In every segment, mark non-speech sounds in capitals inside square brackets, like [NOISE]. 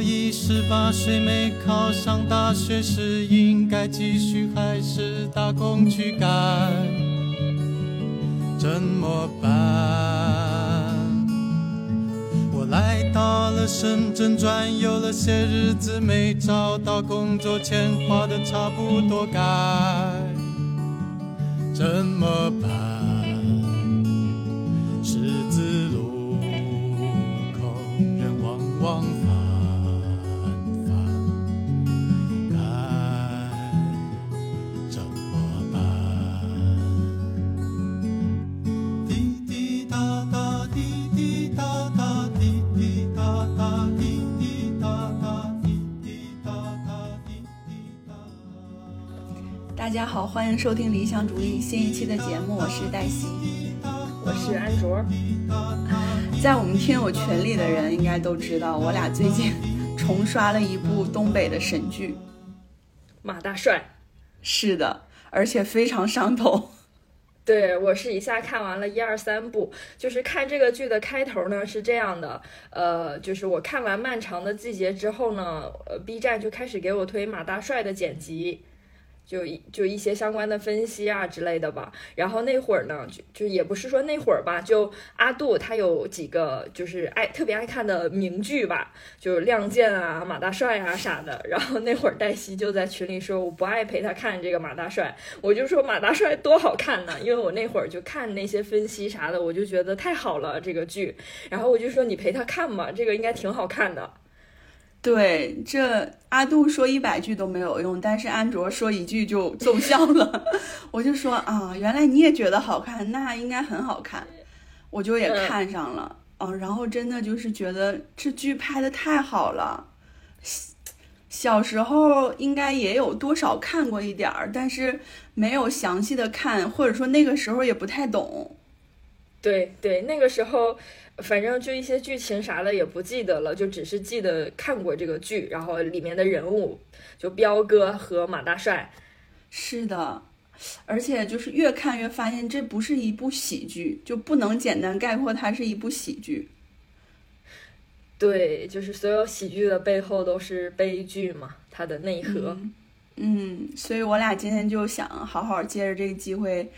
我已十八岁，没考上大学时，应该继续还是打工去干？怎么办？我来到了深圳转悠了些日子，没找到工作，钱花的差不多该怎么办？家好，欢迎收听理想主义新一期的节目，我是黛西。我是安卓，在我们听友群里的人应该都知道，我俩最近重刷了一部东北的神剧。马大帅。是的，而且非常上头。对我是一下看完了一二三部，就是看这个剧的开头呢是这样的，呃，就是我看完《漫长的季节》之后呢，呃，B 站就开始给我推马大帅的剪辑。就一就一些相关的分析啊之类的吧，然后那会儿呢，就就也不是说那会儿吧，就阿杜他有几个就是爱特别爱看的名剧吧，就是《亮剑》啊、马大帅啊啥的。然后那会儿黛西就在群里说我不爱陪他看这个马大帅，我就说马大帅多好看呢，因为我那会儿就看那些分析啥的，我就觉得太好了这个剧。然后我就说你陪他看嘛，这个应该挺好看的。对，这阿杜说一百句都没有用，但是安卓说一句就奏效了。[LAUGHS] 我就说啊，原来你也觉得好看，那应该很好看，我就也看上了。嗯、然后真的就是觉得这剧拍的太好了。小时候应该也有多少看过一点儿，但是没有详细的看，或者说那个时候也不太懂。对对，那个时候反正就一些剧情啥的也不记得了，就只是记得看过这个剧，然后里面的人物就彪哥和马大帅。是的，而且就是越看越发现这不是一部喜剧，就不能简单概括它是一部喜剧。对，就是所有喜剧的背后都是悲剧嘛，它的内核。嗯，嗯，所以我俩今天就想好好借着这个机会，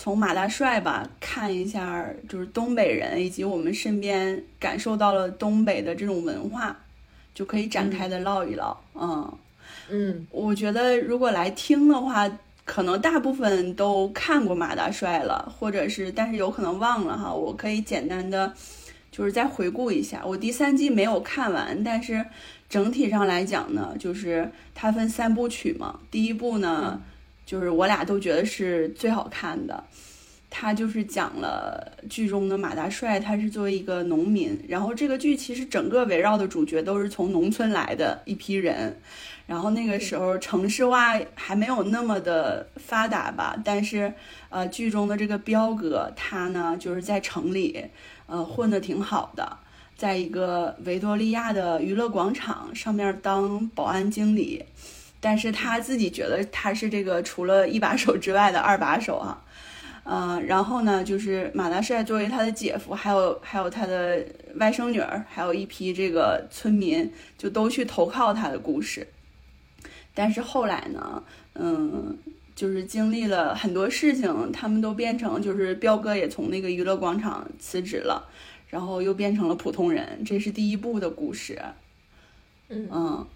从马大帅吧看一下，就是东北人以及我们身边感受到了东北的这种文化，就可以展开的唠一唠。嗯嗯，我觉得如果来听的话，可能大部分都看过马大帅了，或者是但是有可能忘了哈。我可以简单的就是再回顾一下，我第三季没有看完，但是整体上来讲呢，就是它分三部曲嘛。第一部呢，就是我俩都觉得是最好看的，它就是讲了剧中的马大帅，他是作为一个农民，然后这个剧其实整个围绕的主角都是从农村来的一批人。然后那个时候城市化还没有那么的发达吧，但是呃，剧中的这个彪哥他呢，就是在城里呃混得挺好的，在一个维多利亚的娱乐广场上面当保安经理，但是他自己觉得他是这个除了一把手之外的二把手啊，嗯、然后呢，就是马大帅作为他的姐夫，还有还有他的外甥女儿，还有一批这个村民，就都去投靠他的故事。但是后来呢，嗯，就是经历了很多事情，他们都变成就是彪哥也从那个娱乐广场辞职了，然后又变成了普通人，这是第一部的故事。嗯嗯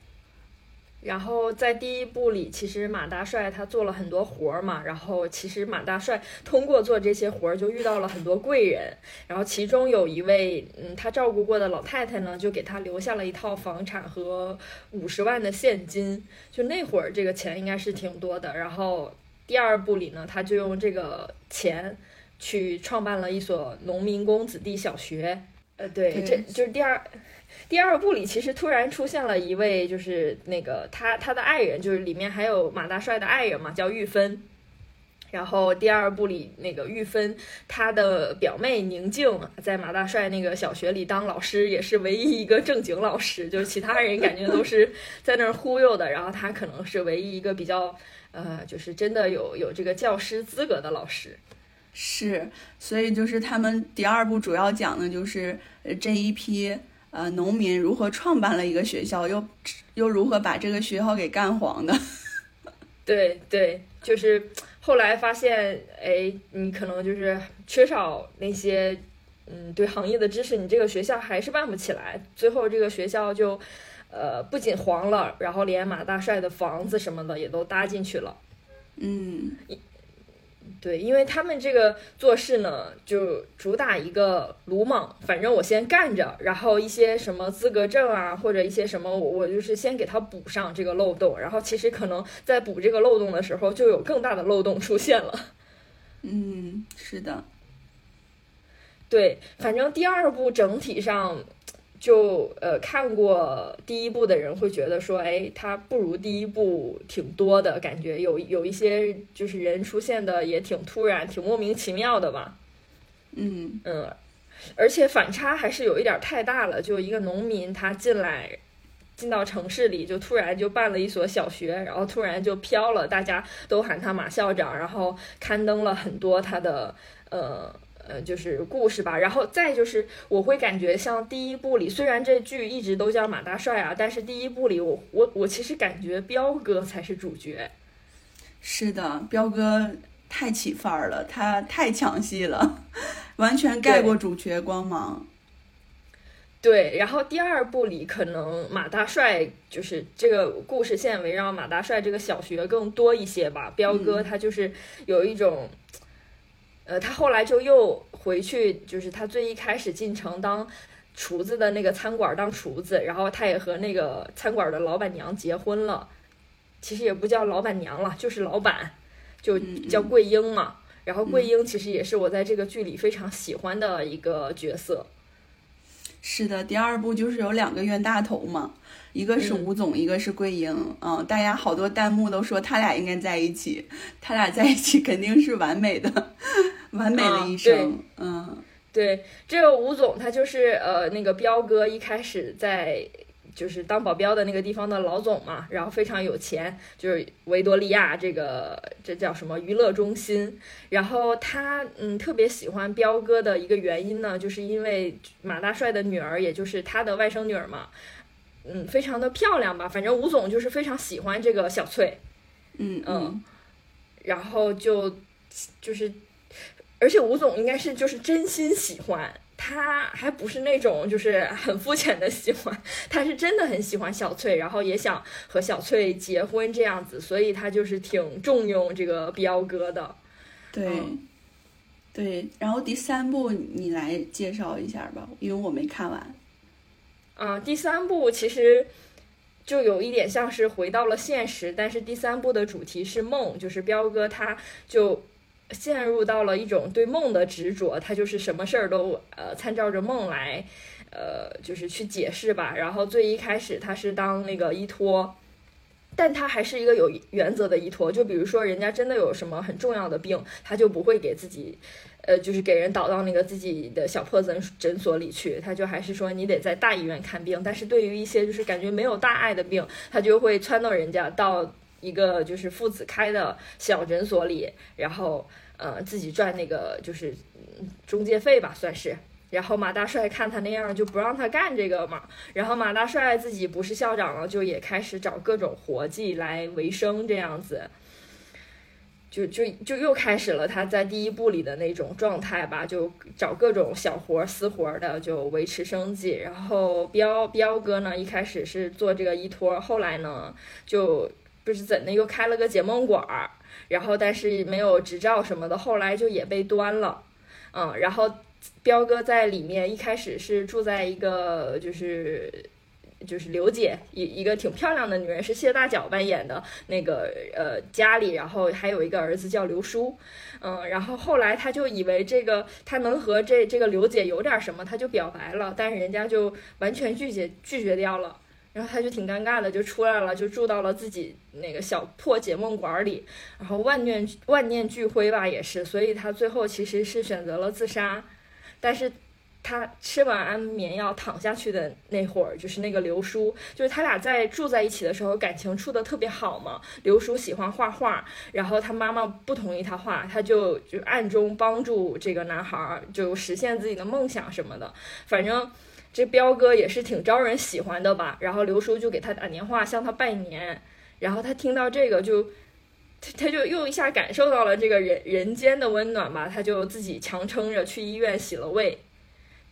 然后在第一部里，其实马大帅他做了很多活儿嘛，然后其实马大帅通过做这些活儿就遇到了很多贵人，然后其中有一位嗯他照顾过的老太太呢，就给他留下了一套房产和五十万的现金，就那会儿这个钱应该是挺多的。然后第二部里呢，他就用这个钱去创办了一所农民工子弟小学。呃，对，对这就是第二。第二部里其实突然出现了一位，就是那个他他的爱人，就是里面还有马大帅的爱人嘛，叫玉芬。然后第二部里那个玉芬，她的表妹宁静在马大帅那个小学里当老师，也是唯一一个正经老师，就是其他人感觉都是在那儿忽悠的，然后她可能是唯一一个比较呃，就是真的有有这个教师资格的老师。是，所以就是他们第二部主要讲的就是这一批呃农民如何创办了一个学校，又又如何把这个学校给干黄的。[LAUGHS] 对对，就是后来发现，哎，你可能就是缺少那些嗯对行业的知识，你这个学校还是办不起来。最后这个学校就呃不仅黄了，然后连马大帅的房子什么的也都搭进去了。嗯对，因为他们这个做事呢，就主打一个鲁莽，反正我先干着，然后一些什么资格证啊，或者一些什么，我我就是先给他补上这个漏洞，然后其实可能在补这个漏洞的时候，就有更大的漏洞出现了。[LAUGHS] 嗯，是的，对，反正第二部整体上。就呃看过第一部的人会觉得说，哎，它不如第一部挺多的感觉，有有一些就是人出现的也挺突然，挺莫名其妙的吧。嗯嗯，而且反差还是有一点太大了。就一个农民他进来，进到城市里，就突然就办了一所小学，然后突然就飘了，大家都喊他马校长，然后刊登了很多他的呃。呃，就是故事吧，然后再就是，我会感觉像第一部里，虽然这剧一直都叫马大帅啊，但是第一部里，我我我其实感觉彪哥才是主角。是的，彪哥太起范儿了，他太抢戏了，完全盖过主角光芒。对，然后第二部里可能马大帅就是这个故事线围绕马大帅这个小学更多一些吧，彪哥他就是有一种。呃，他后来就又回去，就是他最一开始进城当厨子的那个餐馆当厨子，然后他也和那个餐馆的老板娘结婚了。其实也不叫老板娘了，就是老板，就叫桂英嘛。然后桂英其实也是我在这个剧里非常喜欢的一个角色。是的，第二部就是有两个冤大头嘛，一个是吴总，一个是桂英。嗯，大家好多弹幕都说他俩应该在一起，他俩在一起肯定是完美的。[LAUGHS] 完美的一生，嗯，对，这个吴总他就是呃那个彪哥一开始在就是当保镖的那个地方的老总嘛，然后非常有钱，就是维多利亚这个这叫什么娱乐中心，然后他嗯特别喜欢彪哥的一个原因呢，就是因为马大帅的女儿，也就是他的外甥女儿嘛，嗯，非常的漂亮吧，反正吴总就是非常喜欢这个小翠，嗯嗯，然后就就是。而且吴总应该是就是真心喜欢，他还不是那种就是很肤浅的喜欢，[LAUGHS] 他是真的很喜欢小翠，然后也想和小翠结婚这样子，所以他就是挺重用这个彪哥的。对，对。然后第三部你来介绍一下吧，因为我没看完。啊，第三部其实就有一点像是回到了现实，但是第三部的主题是梦，就是彪哥他就。陷入到了一种对梦的执着，他就是什么事儿都呃参照着梦来，呃就是去解释吧。然后最一开始他是当那个依托，但他还是一个有原则的依托。就比如说人家真的有什么很重要的病，他就不会给自己，呃就是给人导到那个自己的小破诊诊所里去，他就还是说你得在大医院看病。但是对于一些就是感觉没有大碍的病，他就会撺掇人家到一个就是父子开的小诊所里，然后。呃，自己赚那个就是中介费吧，算是。然后马大帅看他那样，就不让他干这个嘛。然后马大帅自己不是校长了，就也开始找各种活计来维生，这样子。就就就又开始了他在第一部里的那种状态吧，就找各种小活私活的，就维持生计。然后彪彪哥呢，一开始是做这个依托，后来呢，就不是怎的又开了个解梦馆儿。然后，但是没有执照什么的，后来就也被端了，嗯，然后彪哥在里面一开始是住在一个就是就是刘姐一一个挺漂亮的女人，是谢大脚扮演的那个呃家里，然后还有一个儿子叫刘叔，嗯，然后后来他就以为这个他能和这这个刘姐有点什么，他就表白了，但是人家就完全拒绝拒绝掉了。然后他就挺尴尬的，就出来了，就住到了自己那个小破解梦馆里，然后万念万念俱灰吧，也是，所以他最后其实是选择了自杀。但是他吃完安眠药躺下去的那会儿，就是那个刘叔，就是他俩在住在一起的时候，感情处的特别好嘛。刘叔喜欢画画，然后他妈妈不同意他画，他就就暗中帮助这个男孩，就实现自己的梦想什么的，反正。这彪哥也是挺招人喜欢的吧？然后刘叔就给他打电话向他拜年，然后他听到这个就，他他就又一下感受到了这个人人间的温暖吧，他就自己强撑着去医院洗了胃，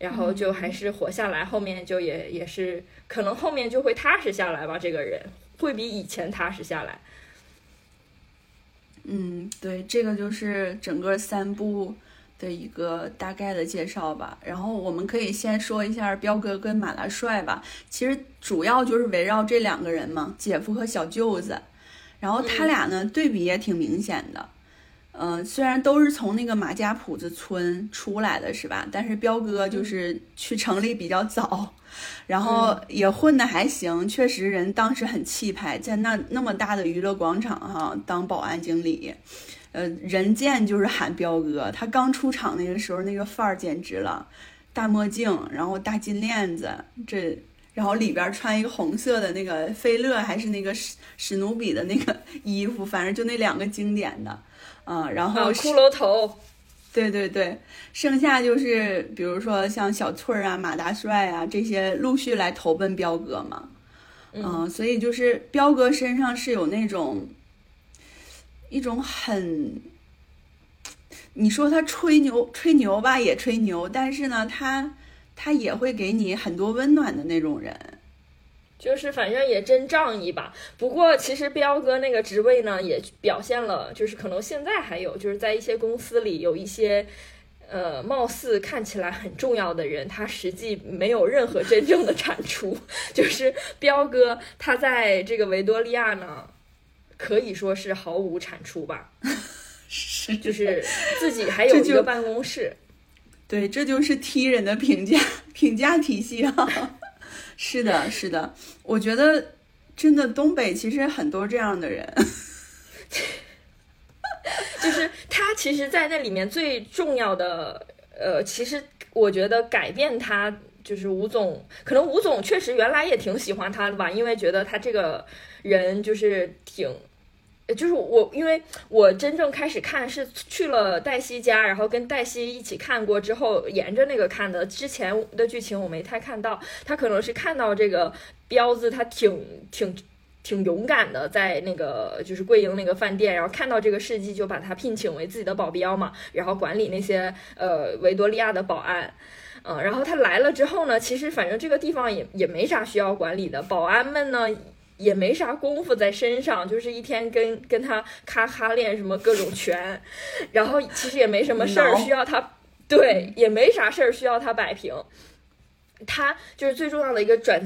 然后就还是活下来，后面就也也是可能后面就会踏实下来吧，这个人会比以前踏实下来。嗯，对，这个就是整个三部的一个大概的介绍吧。然后我们可以先说一下彪哥跟马大帅吧。其实主要就是围绕这两个人嘛，姐夫和小舅子。然后他俩呢，对比也挺明显的。嗯，虽然都是从那个马家堡子村出来的，是吧？但是彪哥就是去城里比较早。然后也混的还行，确实人当时很气派，在那那么大的娱乐广场哈当保安经理，呃，人见就是喊彪哥。他刚出场那个时候那个范儿简直了，大墨镜，然后大金链子，这然后里边穿一个红色的那个菲乐还是那个史史努比的那个衣服，反正就那两个经典的，嗯，然后骷髅头。对对对，剩下就是比如说像小翠儿啊、马大帅啊这些陆续来投奔彪哥嘛，嗯，所以就是彪哥身上是有那种一种很，你说他吹牛吹牛吧也吹牛，但是呢，他他也会给你很多温暖的那种人。就是反正也真仗义吧。不过其实彪哥那个职位呢，也表现了，就是可能现在还有，就是在一些公司里有一些，呃，貌似看起来很重要的人，他实际没有任何真正的产出。[LAUGHS] 就是彪哥他在这个维多利亚呢，可以说是毫无产出吧。[LAUGHS] 是，就是自己还有一个办公室。对，这就是踢人的评价评价体系啊。是的，是的，我觉得真的东北其实很多这样的人，[LAUGHS] 就是他其实，在那里面最重要的，呃，其实我觉得改变他就是吴总，可能吴总确实原来也挺喜欢他的吧，因为觉得他这个人就是挺。就是我，因为我真正开始看是去了黛西家，然后跟黛西一起看过之后，沿着那个看的。之前的剧情我没太看到，他可能是看到这个彪子，他挺挺挺勇敢的，在那个就是桂英那个饭店，然后看到这个事迹，就把他聘请为自己的保镖嘛，然后管理那些呃维多利亚的保安。嗯，然后他来了之后呢，其实反正这个地方也也没啥需要管理的，保安们呢。也没啥功夫在身上，[LAUGHS] 就是一天跟跟他咔咔练什么各种拳，然后其实也没什么事儿需要他，对，也没啥事儿需要他摆平。他就是最重要的一个转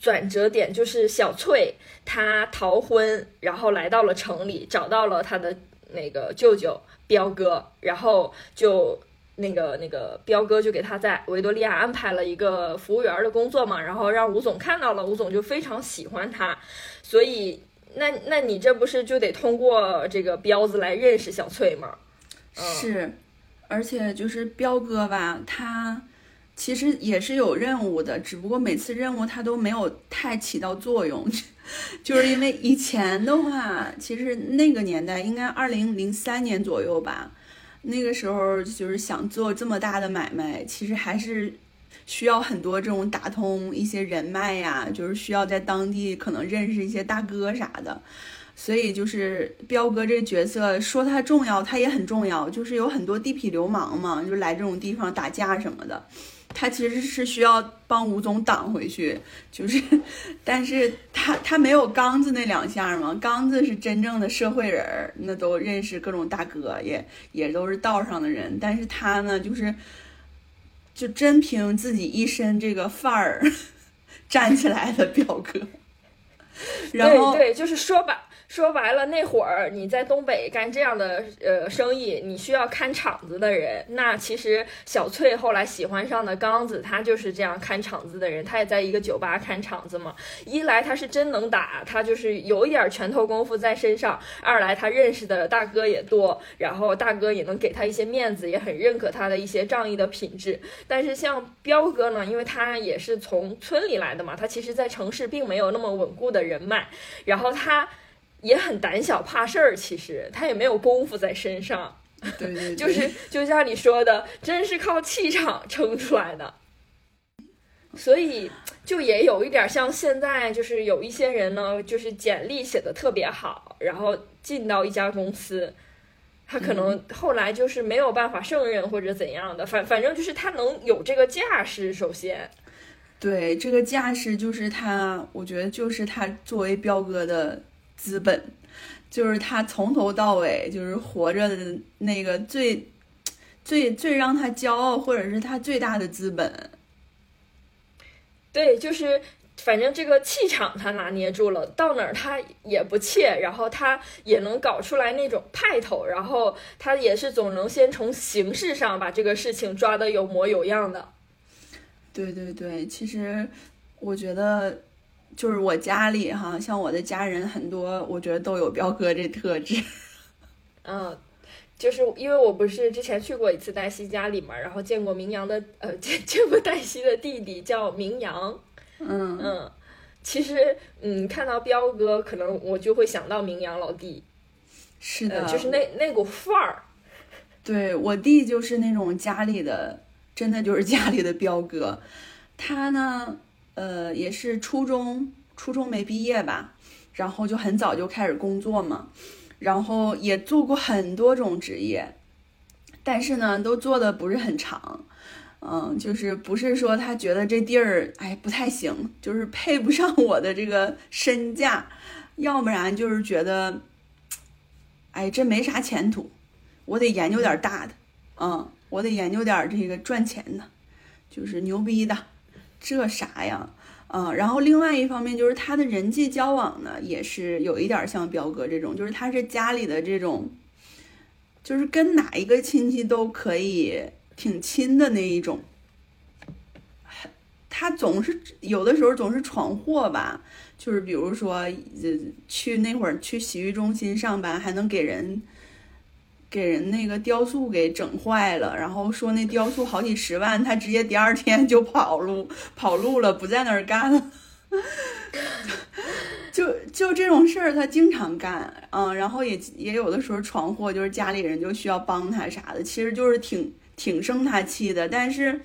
转折点，就是小翠她逃婚，然后来到了城里，找到了他的那个舅舅彪哥，然后就。那个那个彪哥就给他在维多利亚安排了一个服务员的工作嘛，然后让吴总看到了，吴总就非常喜欢他，所以那那你这不是就得通过这个彪子来认识小翠吗？是，而且就是彪哥吧，他其实也是有任务的，只不过每次任务他都没有太起到作用，[LAUGHS] 就是因为以前的话，其实那个年代应该二零零三年左右吧。那个时候就是想做这么大的买卖，其实还是需要很多这种打通一些人脉呀，就是需要在当地可能认识一些大哥啥的。所以就是彪哥这角色，说他重要，他也很重要。就是有很多地痞流氓嘛，就来这种地方打架什么的。他其实是需要帮吴总挡回去，就是，但是他他没有刚子那两下嘛，刚子是真正的社会人儿，那都认识各种大哥，也也都是道上的人，但是他呢，就是，就真凭自己一身这个范儿 [LAUGHS] 站起来的表哥，[LAUGHS] 然后对，就是说吧。说白了，那会儿你在东北干这样的呃生意，你需要看场子的人。那其实小翠后来喜欢上的刚子，他就是这样看场子的人。他也在一个酒吧看场子嘛。一来他是真能打，他就是有一点拳头功夫在身上；二来他认识的大哥也多，然后大哥也能给他一些面子，也很认可他的一些仗义的品质。但是像彪哥呢，因为他也是从村里来的嘛，他其实在城市并没有那么稳固的人脉，然后他。也很胆小怕事儿，其实他也没有功夫在身上，对对，就是就像你说的，真是靠气场撑出来的。所以就也有一点像现在，就是有一些人呢，就是简历写的特别好，然后进到一家公司，他可能后来就是没有办法胜任或者怎样的，反反正就是他能有这个架势，首先。对，这个架势就是他，我觉得就是他作为彪哥的资本，就是他从头到尾就是活着的那个最最最让他骄傲，或者是他最大的资本。对，就是反正这个气场他拿捏住了，到哪儿他也不怯，然后他也能搞出来那种派头，然后他也是总能先从形式上把这个事情抓得有模有样的。对对对，其实我觉得就是我家里哈，像我的家人很多，我觉得都有彪哥这特质。[LAUGHS] 嗯，就是因为我不是之前去过一次黛西家里嘛，然后见过明阳的呃见 [LAUGHS] 见过黛西的弟弟叫明阳。嗯嗯，其实嗯看到彪哥，可能我就会想到明阳老弟，是的，就是那那股范儿。对我弟就是那种家里的。真的就是家里的彪哥，他呢，呃，也是初中初中没毕业吧，然后就很早就开始工作嘛，然后也做过很多种职业，但是呢，都做的不是很长，嗯，就是不是说他觉得这地儿哎不太行，就是配不上我的这个身价，要不然就是觉得，哎，这没啥前途，我得研究点大的，嗯。我得研究点这个赚钱的，就是牛逼的，这啥呀？嗯，然后另外一方面就是他的人际交往呢，也是有一点像彪哥这种，就是他是家里的这种，就是跟哪一个亲戚都可以挺亲的那一种。他总是有的时候总是闯祸吧，就是比如说，呃，去那会儿去洗浴中心上班，还能给人。给人那个雕塑给整坏了，然后说那雕塑好几十万，他直接第二天就跑路 [LAUGHS] 跑路了，不在那儿干了。[LAUGHS] 就就这种事儿，他经常干，嗯，然后也也有的时候闯祸，就是家里人就需要帮他啥的，其实就是挺挺生他气的。但是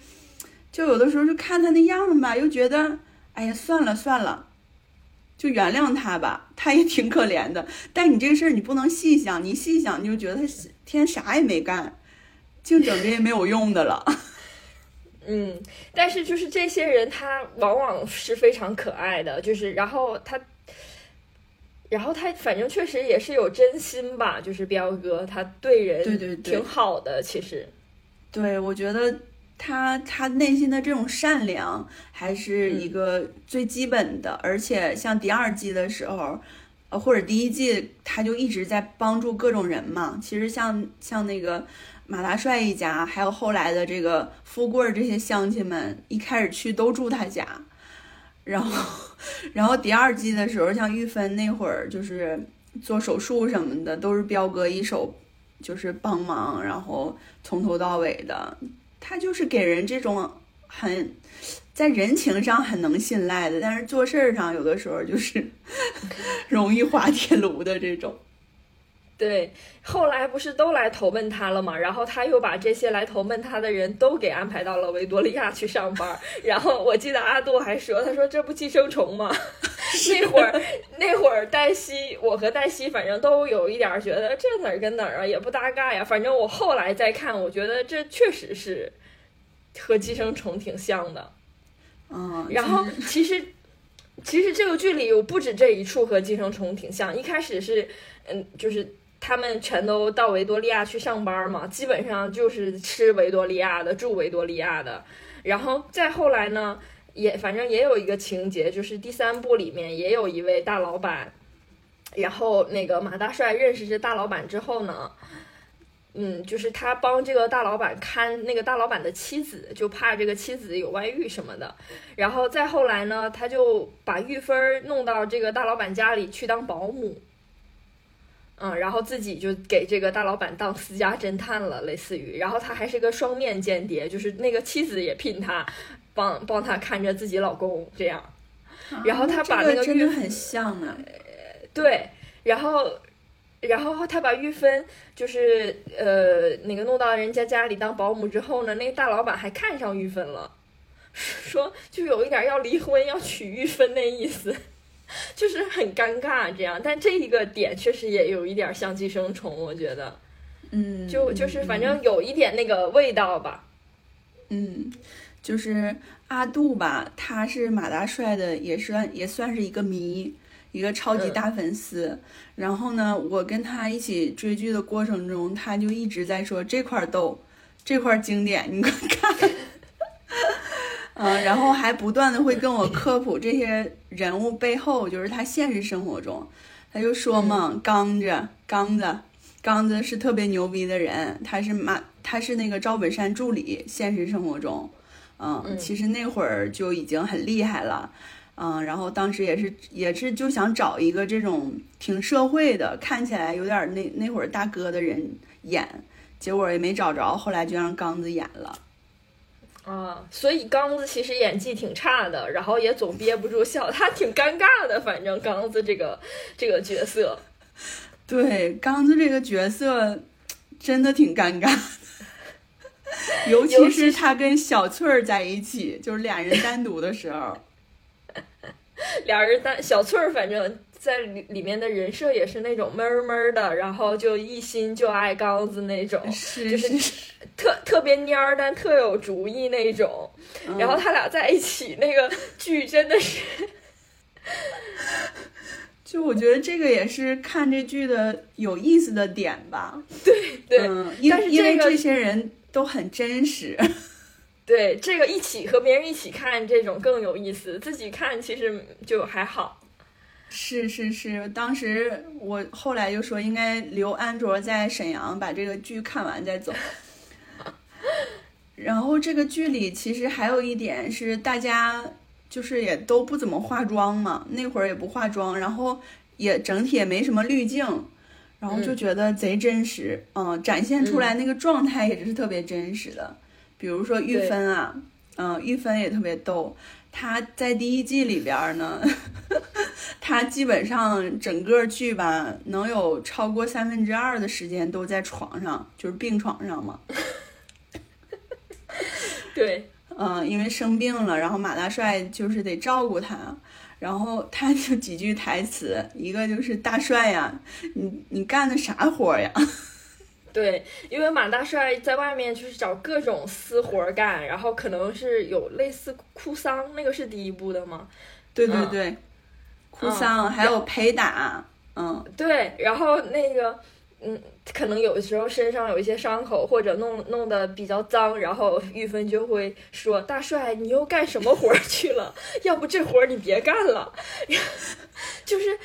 就有的时候就看他那样吧，又觉得哎呀算了算了。就原谅他吧，他也挺可怜的。[LAUGHS] 但你这个事儿你不能细想，你细想你就觉得他天啥也没干，净整这些没有用的了。[LAUGHS] 嗯，但是就是这些人，他往往是非常可爱的，就是然后他，然后他反正确实也是有真心吧，就是彪哥他对人对对挺好的，其实。对，我觉得。他他内心的这种善良还是一个最基本的，而且像第二季的时候，呃，或者第一季，他就一直在帮助各种人嘛。其实像像那个马大帅一家，还有后来的这个富贵这些乡亲们，一开始去都住他家，然后然后第二季的时候，像玉芬那会儿就是做手术什么的，都是彪哥一手就是帮忙，然后从头到尾的。他就是给人这种很在人情上很能信赖的，但是做事儿上有的时候就是 [LAUGHS] 容易滑铁卢的这种。对，后来不是都来投奔他了吗？然后他又把这些来投奔他的人都给安排到了维多利亚去上班。然后我记得阿杜还说：“他说这不寄生虫吗？”那会儿那会儿黛西，我和黛西反正都有一点觉得这哪儿跟哪儿啊，也不搭嘎呀。反正我后来再看，我觉得这确实是和寄生虫挺像的。嗯，然后其实其实这个剧里有不止这一处和寄生虫挺像。一开始是嗯，就是他们全都到维多利亚去上班嘛，基本上就是吃维多利亚的，住维多利亚的。然后再后来呢？也反正也有一个情节，就是第三部里面也有一位大老板，然后那个马大帅认识这大老板之后呢，嗯，就是他帮这个大老板看那个大老板的妻子，就怕这个妻子有外遇什么的。然后再后来呢，他就把玉芬弄到这个大老板家里去当保姆，嗯，然后自己就给这个大老板当私家侦探了，类似于。然后他还是个双面间谍，就是那个妻子也聘他。帮帮他看着自己老公这样，然后他把那个真的很像啊，对，然后然后他把玉芬就是呃那个弄到人家家里当保姆之后呢，那个大老板还看上玉芬了，[LAUGHS] 说就有一点要离婚要娶玉芬那意思，[LAUGHS] 就是很尴尬这样。但这一个点确实也有一点像寄生虫，我觉得，嗯，就就是反正有一点那个味道吧。嗯，就是阿杜吧，他是马大帅的，也算也算是一个迷，一个超级大粉丝。然后呢，我跟他一起追剧的过程中，他就一直在说这块逗，这块经典，你快看。嗯，[LAUGHS] 然后还不断的会跟我科普这些人物背后，就是他现实生活中，他就说嘛，刚子，刚子，刚子是特别牛逼的人，他是马，他是那个赵本山助理，现实生活中，嗯，嗯其实那会儿就已经很厉害了，嗯，然后当时也是也是就想找一个这种挺社会的，看起来有点那那会儿大哥的人演，结果也没找着，后来就让刚子演了。啊，所以刚子其实演技挺差的，然后也总憋不住笑，他挺尴尬的。反正刚子这个这个角色，[LAUGHS] 对，刚子这个角色真的挺尴尬的，尤 [LAUGHS] 尤其其是他跟小翠儿在一起，就是俩人单独的时候。[LAUGHS] 俩人单小翠儿，反正在里里面的人设也是那种闷儿闷儿的，然后就一心就爱刚子那种，是就是是，特特别蔫儿，但特有主意那种。嗯然后他俩在一起，那个剧真的是，[LAUGHS] 就我觉得这个也是看这剧的有意思的点吧。对嗯，因但是这个因为这些人都很真实。[LAUGHS] 对这个一起和别人一起看这种更有意思，自己看其实就还好。是是是，当时我后来就说应该留安卓在沈阳把这个剧看完再走。[LAUGHS] 然后这个剧里其实还有一点是大家就是也都不怎么化妆嘛，那会儿也不化妆，然后也整体也没什么滤镜，然后就觉得贼真实，嗯，展现出来那个状态也是特别真实的。比如说玉芬啊，嗯，玉芬也特别逗，她在第一季里边儿呢，[LAUGHS] 她基本上整个剧吧，能有超过三分之二的时间都在床上，就是病床上嘛。[LAUGHS] 对，嗯，因为生病了，然后马大帅就是得照顾他，然后他就几句台词，一个就是大帅呀，你你干的啥活呀？[LAUGHS] 对，因为马大帅在外面就是找各种私活儿干，然后可能是有类似哭丧，那个是第一部的吗？对对嗯对，哭丧、还有陪打，嗯，对，然后那个，嗯，可能有的时候身上有一些伤口，或者弄弄得比较脏，然后玉芬就会说：“大帅，你又干什么活儿去了？[LAUGHS] 要不这活儿你别干了。” [LAUGHS] 就是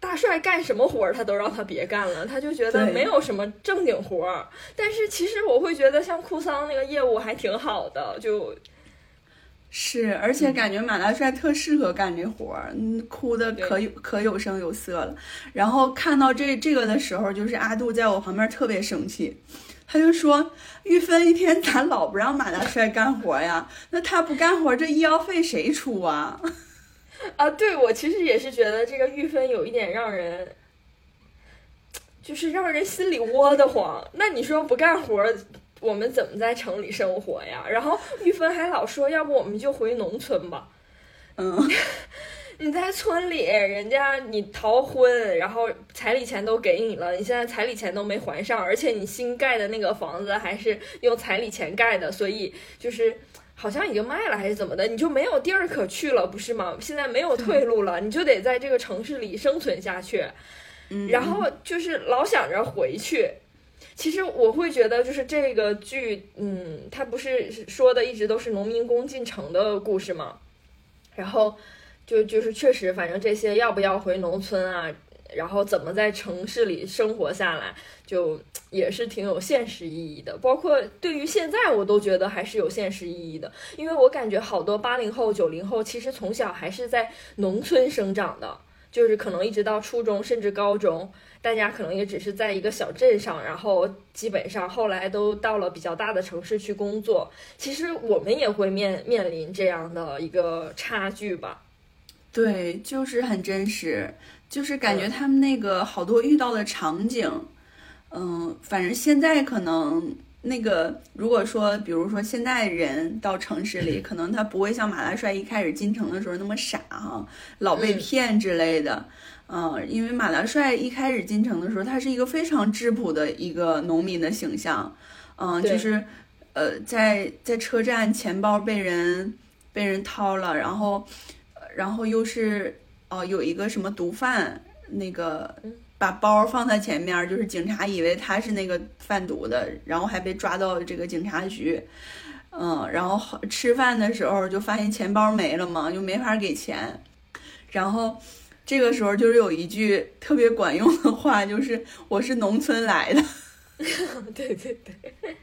大帅干什么活儿，他都让他别干了，他就觉得没有什么正经活儿。但是其实我会觉得，像哭丧那个业务还挺好的，就是而且感觉马大帅特适合干这活儿，嗯，哭的可有可有声有色了。然后看到这这个的时候，就是阿杜在我旁边特别生气，他就说：“玉芬一天咋老不让马大帅干活呀？那他不干活，这医药费谁出啊？” [LAUGHS] 啊，对我其实也是觉得这个玉芬有一点让人，就是让人心里窝得慌。那你说不干活儿，我们怎么在城里生活呀？[LAUGHS] 然后玉芬还老说，要不我们就回农村吧。嗯，[LAUGHS] 你在村里，人家你逃婚，然后彩礼钱都给你了，你现在彩礼钱都没还上，而且你新盖的那个房子还是用彩礼钱盖的，所以就是好像已经卖了还是怎么的，你就没有地儿可去了，不是吗？现在没有退路了，你就得在这个城市里生存下去，嗯然后就是老想着回去。其实我会觉得，就是这个剧，嗯，它不是说的一直都是农民工进城的故事吗？然后就就是确实，反正这些要不要回农村啊，然后怎么在城市里生活下来，就也是挺有现实意义的。包括对于现在，我都觉得还是有现实意义的，因为我感觉好多八零后、九零后其实从小还是在农村生长的，就是可能一直到初中甚至高中。大家可能也只是在一个小镇上，然后基本上后来都到了比较大的城市去工作。其实我们也会面面临这样的一个差距吧。对，就是很真实，就是感觉他们那个好多遇到的场景，嗯，反正现在可能那个，如果说，比如说现在人到城市里，[LAUGHS] 可能他不会像马大帅一开始进城的时候那么傻哈，老被骗之类的。嗯，因为马大帅一开始进城的时候，他是一个非常质朴的一个农民的形象。嗯，就是呃，在在车站钱包被人被人掏了，然后然后又是哦有一个什么毒贩那个。把包放在前面，就是警察以为他是那个贩毒的，然后还被抓到这个警察局。嗯，然后吃饭的时候就发现钱包没了嘛，就没法给钱。然后这个时候就是有一句特别管用的话，就是我是农村来的。[LAUGHS] 对对对。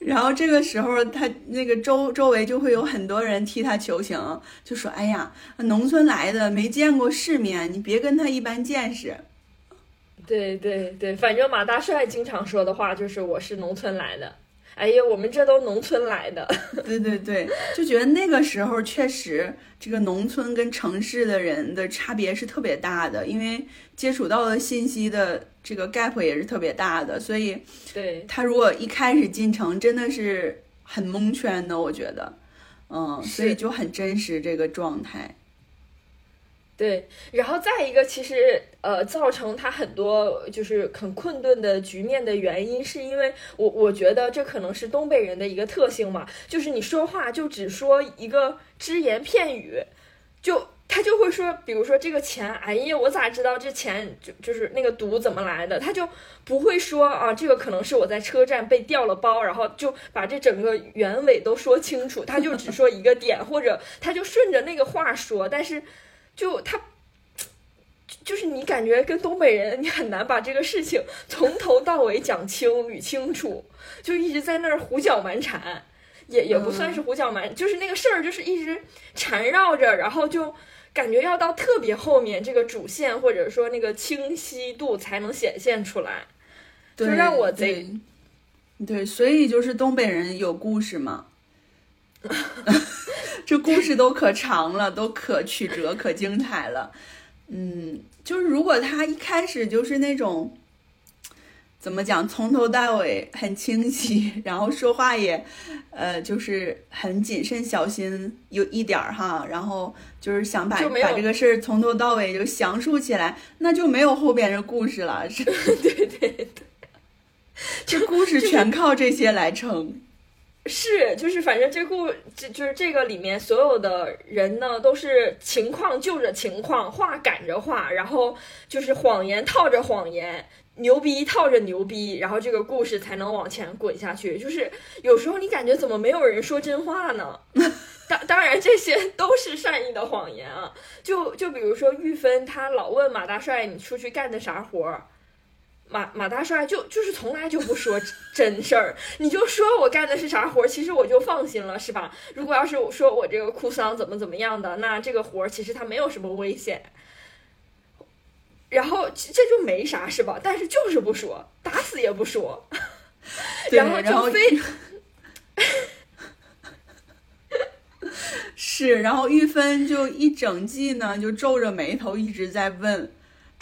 然后这个时候他那个周周围就会有很多人替他求情，就说：“哎呀，农村来的没见过世面，你别跟他一般见识。”对对对，反正马大帅经常说的话就是“我是农村来的”。哎呀，我们这都农村来的。[LAUGHS] 对对对，就觉得那个时候确实，这个农村跟城市的人的差别是特别大的，因为接触到的信息的这个 gap 也是特别大的，所以对他如果一开始进城，真的是很蒙圈的，我觉得，嗯，所以就很真实这个状态。对，然后再一个，其实呃，造成他很多就是很困顿的局面的原因，是因为我我觉得这可能是东北人的一个特性嘛，就是你说话就只说一个只言片语，就他就会说，比如说这个钱，哎呀，我咋知道这钱就就是那个毒怎么来的？他就不会说啊，这个可能是我在车站被掉了包，然后就把这整个原委都说清楚，他就只说一个点，或者他就顺着那个话说，但是。就他，就是你感觉跟东北人，你很难把这个事情 [LAUGHS] 从头到尾讲清捋清楚，就一直在那儿胡搅蛮缠，也也不算是胡搅蛮，就是那个事儿就是一直缠绕着，然后就感觉要到特别后面，这个主线或者说那个清晰度才能显现出来，就让我贼，对，所以就是东北人有故事嘛。[LAUGHS] 这故事都可长了，都可曲折，可精彩了。嗯，就是如果他一开始就是那种，怎么讲，从头到尾很清晰，然后说话也，呃，就是很谨慎小心，有一点儿哈，然后就是想把把这个事儿从头到尾就详述起来，那就没有后边的故事了。[LAUGHS] 是，对对对，这故事全靠这些来撑。是，就是反正这故这就是这个里面所有的人呢，都是情况就着情况，话赶着话，然后就是谎言套着谎言，牛逼套着牛逼，然后这个故事才能往前滚下去。就是有时候你感觉怎么没有人说真话呢？[LAUGHS] 当当然这些都是善意的谎言啊。就就比如说玉芬，他老问马大帅你出去干的啥活儿。马马大帅就就是从来就不说 [LAUGHS] 真事儿，你就说我干的是啥活儿，其实我就放心了，是吧？如果要是我说我这个哭丧怎么怎么样的，那这个活儿其实他没有什么危险，然后这就没啥，是吧？但是就是不说，打死也不说，[LAUGHS] 然后就非 [LAUGHS] 是，然后玉芬就一整季呢，就皱着眉头一直在问。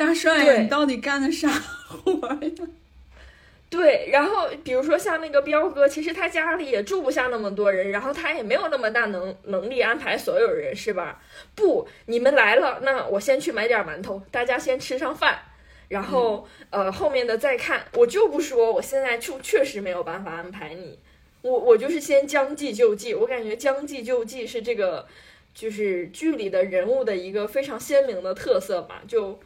大帅，你到底干的啥活呀？[LAUGHS] 对，然后比如说像那个彪哥，其实他家里也住不下那么多人，然后他也没有那么大能能力安排所有人，是吧？不，你们来了，那我先去买点馒头，大家先吃上饭，然后呃后面的再看。我就不说，我现在就确实没有办法安排你，我我就是先将计就计。我感觉将计就计是这个就是剧里的人物的一个非常鲜明的特色吧，就。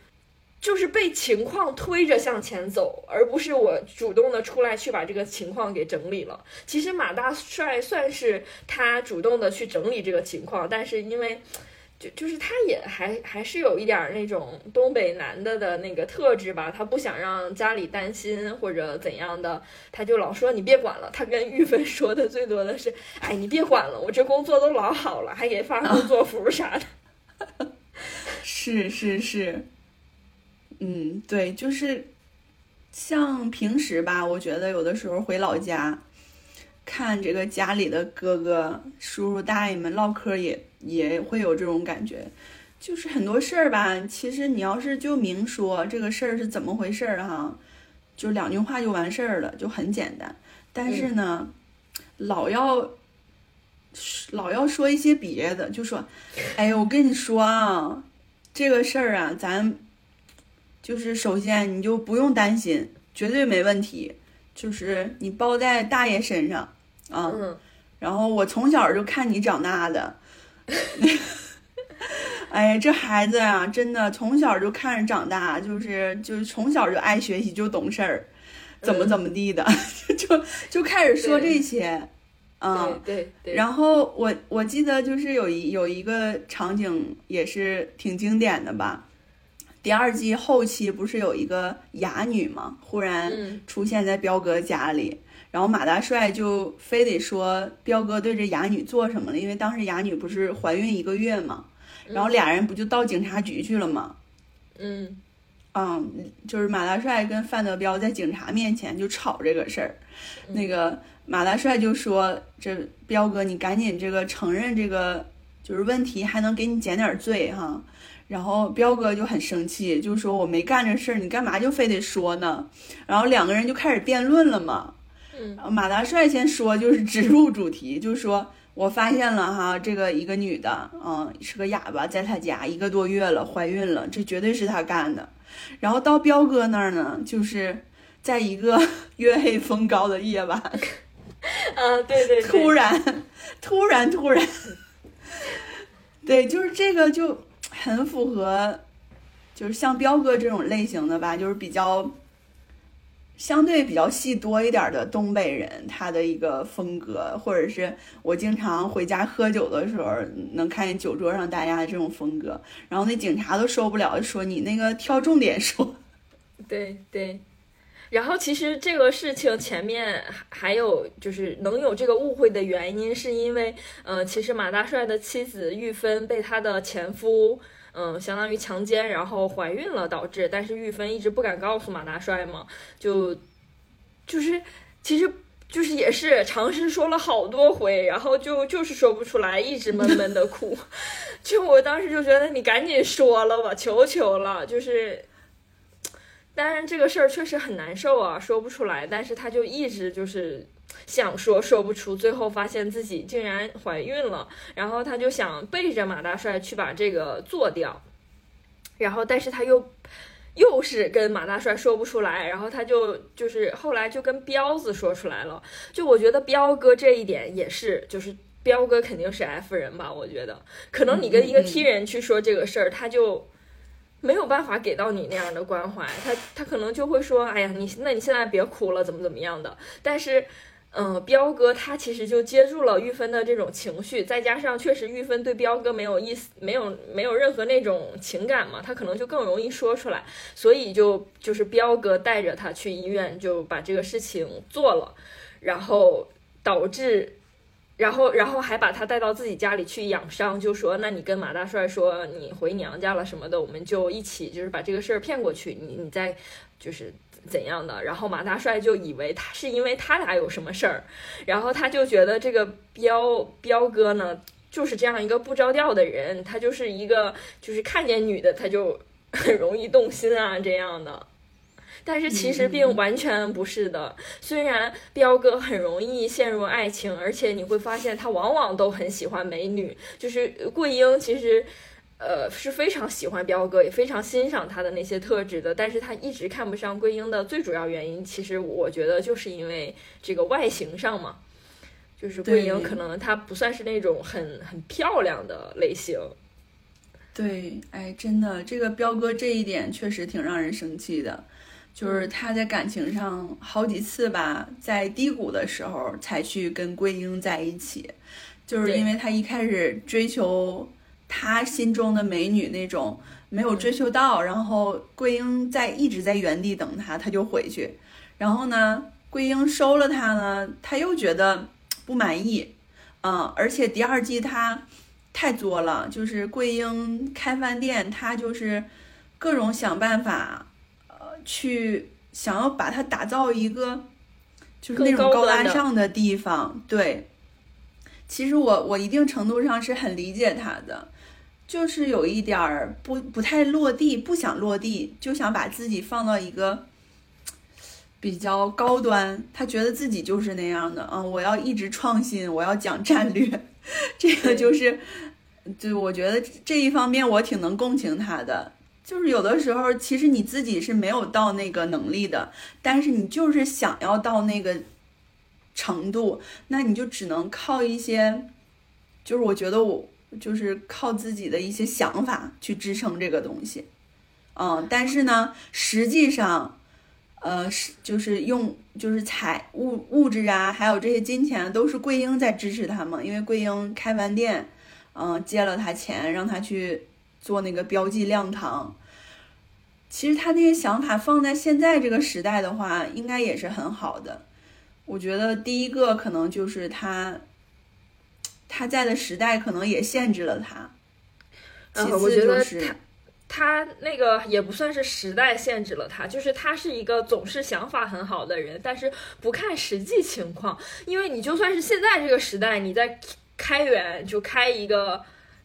就是被情况推着向前走，而不是我主动的出来去把这个情况给整理了。其实马大帅算是他主动的去整理这个情况，但是因为就就是他也还还是有一点那种东北男的的那个特质吧，他不想让家里担心或者怎样的，他就老说你别管了。他跟玉芬说的最多的是，哎，你别管了，我这工作都老好了，还给发工作服啥的。是 [LAUGHS] 是是。嗯，对，就是像平时吧，我觉得有的时候回老家看这个家里的哥哥、叔叔、大爷们唠嗑，也也会有这种感觉。就是很多事儿吧，其实你要是就明说这个事儿是怎么回事儿哈，就两句话就完事儿了，就很简单。但是呢，老要老要说一些别的，就说，哎呀，我跟你说啊，这个事儿啊，咱就是首先你就不用担心，绝对没问题，就是你包在大爷身上啊。嗯然后我从小就看你长大的，[LAUGHS] 哎呀，这孩子呀、真的从小就看着长大，就是就是从小就爱学习，就懂事儿，怎么嗯怎么地的，[LAUGHS] 就就开始说这些，嗯。对对对，然后我我记得就是有一有一个场景也是挺经典的吧，第二季后期不是有一个哑女嘛，忽然嗯。出现在彪哥家里，然后马大帅就非得说彪哥对这哑女做什么了，因为当时哑女不是怀孕一个月嘛，然后俩人不就到警察局去了吗？嗯。嗯，就是马大帅跟范德彪在警察面前就吵这个事儿，那个马大帅就说：“这彪哥，你赶紧这个承认这个就是问题，还能给你减点罪哈。”然后彪哥就很生气，就说：“我没干这事儿，你干嘛就非得说呢？”然后两个人就开始辩论了嘛。马大帅先说，就是直入主题，就说我发现了哈，这个一个女的，嗯，是个哑巴，在他家一个多月了，怀孕了，这绝对是他干的。然后到彪哥那儿呢，就是在一个 [LAUGHS] 月黑风高的夜晚，[LAUGHS] 啊，对对对，突然，突然，突然，[LAUGHS] 对，就是这个就很符合，就是像彪哥这种类型的吧，就是比较相对比较戏多一点的东北人，他的一个风格，或者是我经常回家喝酒的时候能看见酒桌上大家的这种风格，然后那警察都受不了，说你那个挑重点说，对 [LAUGHS] 对。然后其实这个事情前面还有就是能有这个误会的原因，是因为呃，其实马大帅的妻子玉芬被他的前夫嗯、相当于强奸，然后怀孕了，导致，但是玉芬一直不敢告诉马大帅嘛，就就是其实。就是也是尝试说了好多回，然后就就是说不出来，一直闷闷的哭。[LAUGHS] 就我当时就觉得你赶紧说了吧，求求了，就是当然这个事儿确实很难受啊，说不出来，但是他就一直就是想说说不出，最后发现自己竟然怀孕了，然后他就想背着马大帅去把这个做掉，然后但是他又又是跟马大帅说不出来，然后他就就是后来就跟彪子说出来了，就我觉得彪哥这一点也是就是。彪哥肯定是 F 人吧？我觉得，可能你跟一个 T 人去说这个事儿，他就没有办法给到你那样的关怀，他他可能就会说，哎呀，你那你现在别哭了，怎么怎么样的。但是，嗯、彪哥他其实就接住了玉芬的这种情绪，再加上确实玉芬对彪哥没有意思，没有没有任何那种情感嘛，他可能就更容易说出来，所以就就是彪哥带着他去医院，就把这个事情做了，然后导致。然后，然后还把他带到自己家里去养伤，就说：“那你跟马大帅说你回娘家了什么的，我们就一起就是把这个事儿骗过去，你你再就是怎样的。”然后马大帅就以为他是因为他俩有什么事儿，然后他就觉得这个彪彪哥呢就是这样一个不着调的人，他就是一个就是看见女的他就很 [LAUGHS] 容易动心啊这样的。但是其实并完全不是的。虽然彪哥很容易陷入爱情，而且你会发现他往往都很喜欢美女。就是桂英其实，呃，是非常喜欢彪哥，也非常欣赏他的那些特质的。但是他一直看不上桂英的最主要原因，其实我觉得就是因为这个外形上嘛。就是桂英可能她不算是那种很很漂亮的类型，对，哎，真的，这个彪哥这一点确实挺让人生气的，就是他在感情上好几次吧，在低谷的时候才去跟桂英在一起，就是因为他一开始追求他心中的美女那种没有追求到，然后桂英在一直在原地等他，他就回去，然后呢，桂英收了他呢，他又觉得不满意，嗯，而且第二季他。太作了，就是桂英开饭店，他就是各种想办法，呃，去想要把它打造一个就是那种高高大上的地方。对，其实我我一定程度上是很理解他的，就是有一点儿不不太落地，不想落地，就想把自己放到一个比较高端，他觉得自己就是那样的，嗯，我要一直创新，我要讲战略，[LAUGHS] 这个就是，就我觉得这一方面我挺能共情他的。就是有的时候，其实你自己是没有到那个能力的，但是你就是想要到那个程度，那你就只能靠一些，就是我觉得我就是靠自己的一些想法去支撑这个东西，嗯，但是呢，实际上，呃，是就是用就是财物物质啊，还有这些金钱都是桂英在支持他们，因为桂英开饭店，嗯、借了他钱，让他去做那个标记亮堂。其实他那些想法放在现在这个时代的话，应该也是很好的。我觉得第一个可能就是他，他在的时代可能也限制了他。其嗯我觉得次就是，他他那个也不算是时代限制了他，就是他是一个总是想法很好的人，但是不看实际情况。因为你就算是现在这个时代，你在开源就开一个。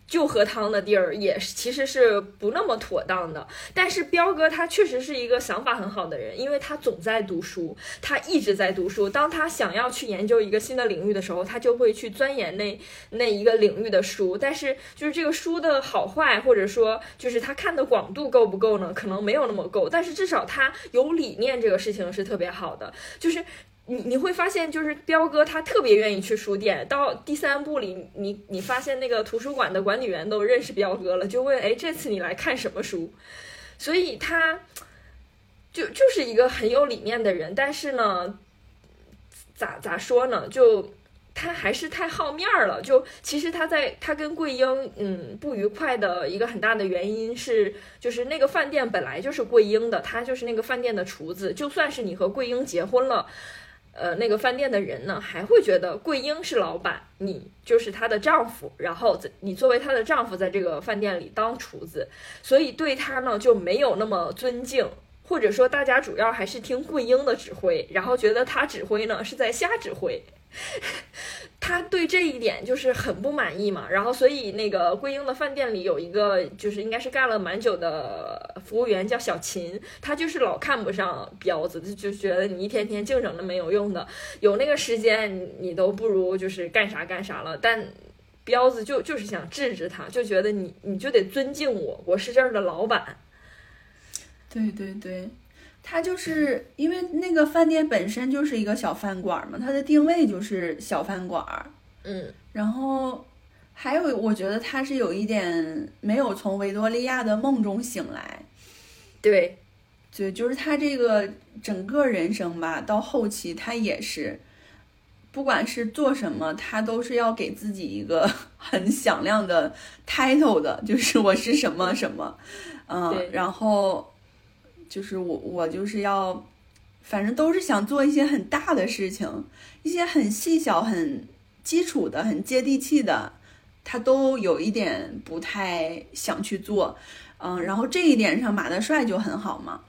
就喝汤的地儿也是其实是不那么妥当的，但是彪哥他确实是一个想法很好的人，因为他总在读书，他一直在读书。当他想要去研究一个新的领域的时候，他就会去钻研那那一个领域的书。但是就是这个书的好坏，或者说就是他看的广度够不够呢？可能没有那么够，但是至少他有理念，这个事情是特别好的。就是你你会发现，就是彪哥他特别愿意去书店。到第三部里，你你发现那个图书馆的管理员都认识彪哥了，就问：哎，这次你来看什么书？所以他就就是一个很有理念的人，但是呢，咋咋说呢？就他还是太好面儿了。就其实他在他跟桂英嗯不愉快的一个很大的原因是，就是那个饭店本来就是桂英的，他就是那个饭店的厨子。就算是你和桂英结婚了。呃，那个饭店的人呢，还会觉得桂英是老板，你就是她的丈夫，然后你作为她的丈夫，在这个饭店里当厨子，所以对她呢就没有那么尊敬，或者说大家主要还是听桂英的指挥，然后觉得他指挥呢是在瞎指挥。[LAUGHS] 他对这一点就是很不满意嘛，然后所以那个桂英的饭店里有一个就是应该是干了蛮久的服务员叫小秦，他就是老看不上彪子，就就觉得你一天天净整那没有用的，有那个时间你都不如就是干啥干啥了，但。彪子就就是想制止他，就觉得你你就得尊敬我，我是这儿的老板。对对对，他就是因为那个饭店本身就是一个小饭馆嘛，它的定位就是小饭馆儿。嗯。然后还有，我觉得他是有一点没有从维多利亚的梦中醒来。对，对，就是他这个整个人生吧，到后期他也是，不管是做什么，他都是要给自己一个 [LAUGHS] 很响亮的 title 的，就是我是什么什么，嗯，然后就是我我就是要，反正都是想做一些很大的事情，一些很细小、很基础的、很接地气的，他都有一点不太想去做。嗯，然后这一点上马大帅就很好嘛。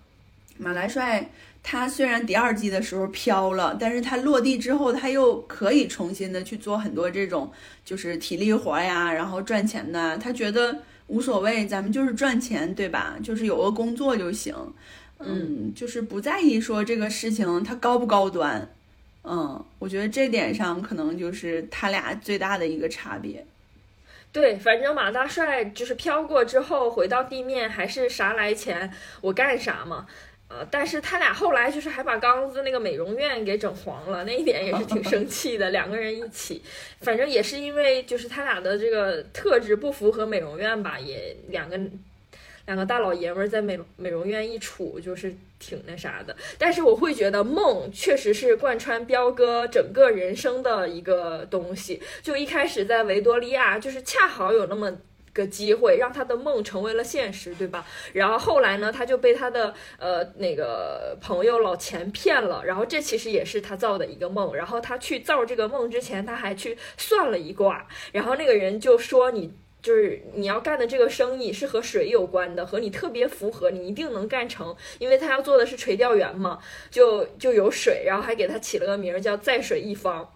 马大帅他虽然第二季的时候飘了，但是他落地之后，他又可以重新的去做很多这种就是体力活呀，然后赚钱的。他觉得无所谓，咱们就是赚钱，对吧？就是有个工作就行。嗯，就是不在意说这个事情它高不高端。嗯，我觉得这点上可能就是他俩最大的一个差别。对，反正马大帅就是飘过之后回到地面，还是啥来钱我干啥嘛。呃，但是他俩后来就是还把刚子那个美容院给整黄了，那一点也是挺生气的。两个人一起，反正也是因为就是他俩的这个特质不符合美容院吧，也两个两个大老爷们儿在美美容院一处，就是挺那啥的。但是我会觉得梦确实是贯穿彪哥整个人生的一个东西。就一开始在维多利亚，就是恰好有那么。个机会让他的梦成为了现实，对吧？然后后来呢，他就被他的呃那个朋友老钱骗了，然后这其实也是他造的一个梦。然后他去造这个梦之前，他还去算了一卦，然后那个人就说你就是你要干的这个生意是和水有关的，和你特别符合，你一定能干成，因为他要做的是垂钓员嘛，就就有水，然后还给他起了个名儿叫在水一方。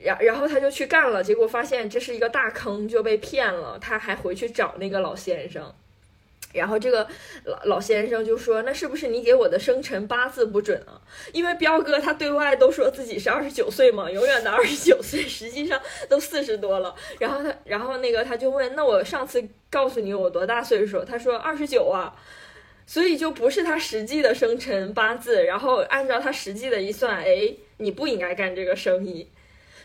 然然后他就去干了，结果发现这是一个大坑，就被骗了。他还回去找那个老先生，然后这个老老先生就说：“那是不是你给我的生辰八字不准啊？因为彪哥他对外都说自己是二十九岁嘛，永远的二十九岁，实际上都四十多了。然后他，然后那个他就问：那我上次告诉你我多大岁数？他说二十九啊。所以就不是他实际的生辰八字，然后按照他实际的一算，哎，你不应该干这个生意。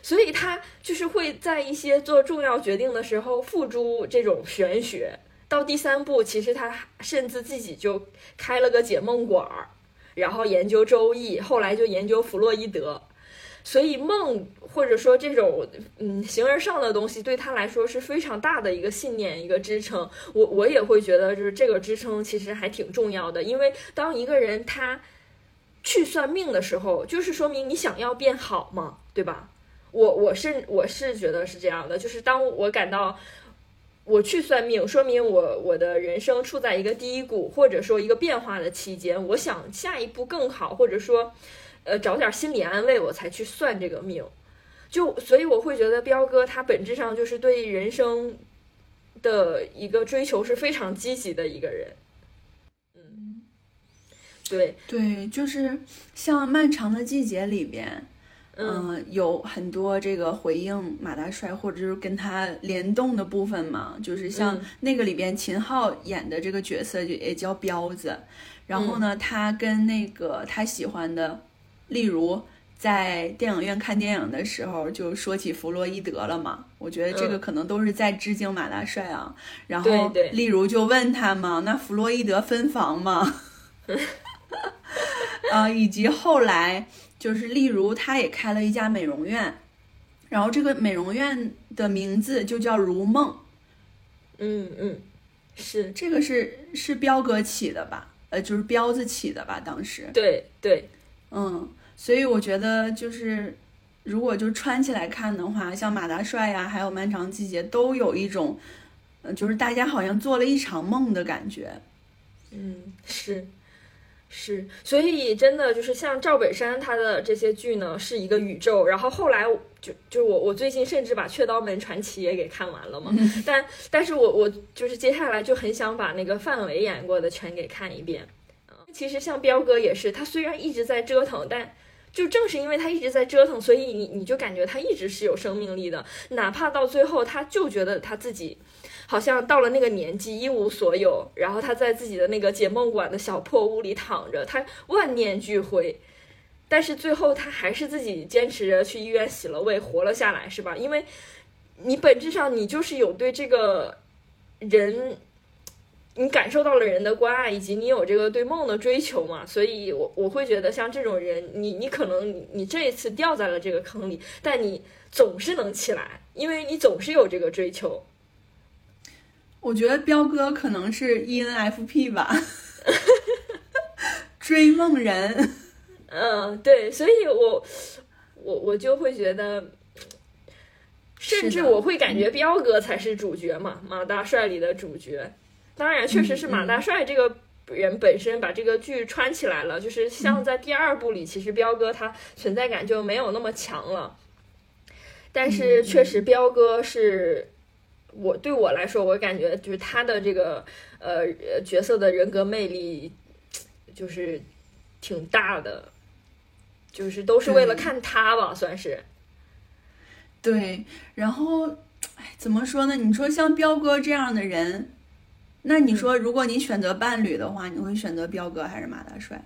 所以他就是会在一些做重要决定的时候付诸这种玄学。到第三步，其实他甚至自己就开了个解梦馆儿，然后研究周易，后来就研究弗洛伊德。所以梦或者说这种嗯形而上的东西，对他来说是非常大的一个信念，一个支撑。我我也会觉得，就是这个支撑其实还挺重要的，因为当一个人他去算命的时候，就是说明你想要变好嘛，对吧？我我是我是觉得是这样的，就是当我感到。我去算命，说明我我的人生处在一个低谷，或者说一个变化的期间。我想下一步更好，或者说，呃，找点心理安慰，我才去算这个命。就所以我会觉得彪哥他本质上就是对人生的一个追求是非常积极的一个人。嗯，对对，就是像《漫长的季节》里边。嗯，有很多这个回应马大帅，或者就是跟他联动的部分嘛，就是像那个里边秦昊演的这个角色就也叫彪子，然后呢，他跟那个他喜欢的，例如在电影院看电影的时候就说起弗洛伊德了嘛，我觉得这个可能都是在致敬马大帅啊。然后例如就问他嘛，那弗洛伊德分房吗？啊，[LAUGHS] 以及后来。就是，例如，他也开了一家美容院，然后这个美容院的名字就叫如梦。嗯嗯，是这个是是彪哥起的吧？呃，就是彪子起的吧？当时对对，嗯，所以我觉得就是，如果就穿起来看的话，像马大帅呀，还有漫长季节，都有一种，嗯，就是大家好像做了一场梦的感觉。嗯，是。是，所以真的就是像赵本山他的这些剧呢，是一个宇宙。然后后来就就我我最近甚至把《雀刀门传奇》也给看完了嘛。但但是我我就是接下来就很想把那个范伟演过的全给看一遍。其实像彪哥也是，他虽然一直在折腾，但就正是因为他一直在折腾，所以你你就感觉他一直是有生命力的，哪怕到最后他就觉得他自己。好像到了那个年纪一无所有，然后他在自己的那个解梦馆的小破屋里躺着，他万念俱灰，但是最后他还是自己坚持着去医院洗了胃，活了下来，是吧？因为你本质上你就是有对这个人，你感受到了人的关爱，以及你有这个对梦的追求嘛，所以我我会觉得像这种人，你你可能你这一次掉在了这个坑里，但你总是能起来，因为你总是有这个追求。我觉得彪哥可能是 ENFP 吧，[LAUGHS] 追梦人。嗯，对，所以我我我就会觉得，甚至我会感觉彪哥才是主角嘛，马大帅里的主角。当然，确实是马大帅这个人本身把这个剧穿起来了。就是像在第二部里，其实彪哥他存在感就没有那么强了。但是确实，彪哥是。我对我来说，我感觉就是他的这个呃角色的人格魅力，就是挺大的，就是都是为了看他吧，算是。对，然后，哎，怎么说呢？你说像彪哥这样的人，那你说如果你选择伴侣的话，你会选择彪哥还是马大帅？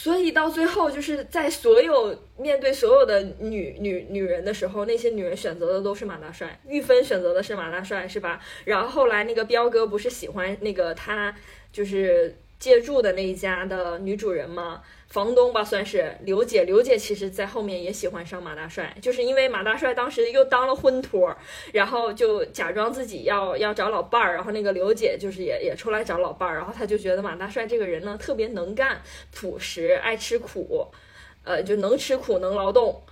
所以到最后，就是在所有面对所有的女女女人的时候，那些女人选择的都是马大帅。玉芬选择的是马大帅，是吧？然后后来那个彪哥不是喜欢那个他，就是借住的那一家的女主人吗？房东吧，算是刘姐。刘姐其实，在后面也喜欢上马大帅，就是因为马大帅当时又当了婚托，然后就假装自己要要找老伴儿，然后那个刘姐就是也也出来找老伴儿，然后她就觉得马大帅这个人呢，特别能干、朴实、爱吃苦，呃，就能吃苦、能劳动。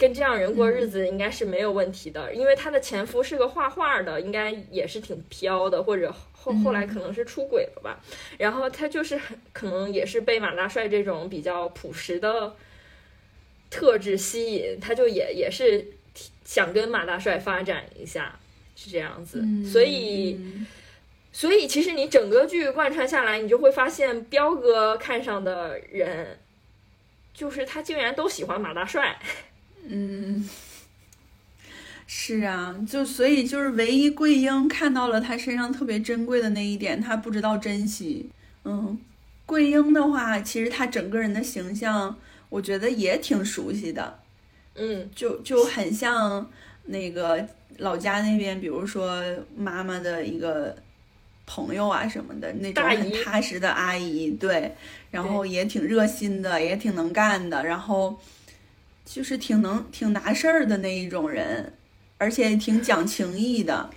跟这样人过日子应该是没有问题的，因为他的前夫是个画画的，应该也是挺飘的，或者后后来可能是出轨了吧。然后他就是很可能也是被马大帅这种比较朴实的特质吸引，他就也也是想跟马大帅发展一下，是这样子。所以所以其实你整个剧贯穿下来，你就会发现彪哥看上的人，就是他竟然都喜欢马大帅。嗯，[LAUGHS] 是啊，就所以就是唯一桂英看到了他身上特别珍贵的那一点，他不知道珍惜。嗯，桂英的话，其实他整个人的形象，我觉得也挺熟悉的，嗯，就就很像那个老家那边，比如说妈妈的一个朋友啊什么的那种很踏实的阿姨，对，然后也挺热心的，也挺能干的，然后就是挺能挺拿事儿的那一种人，而且挺讲情义的。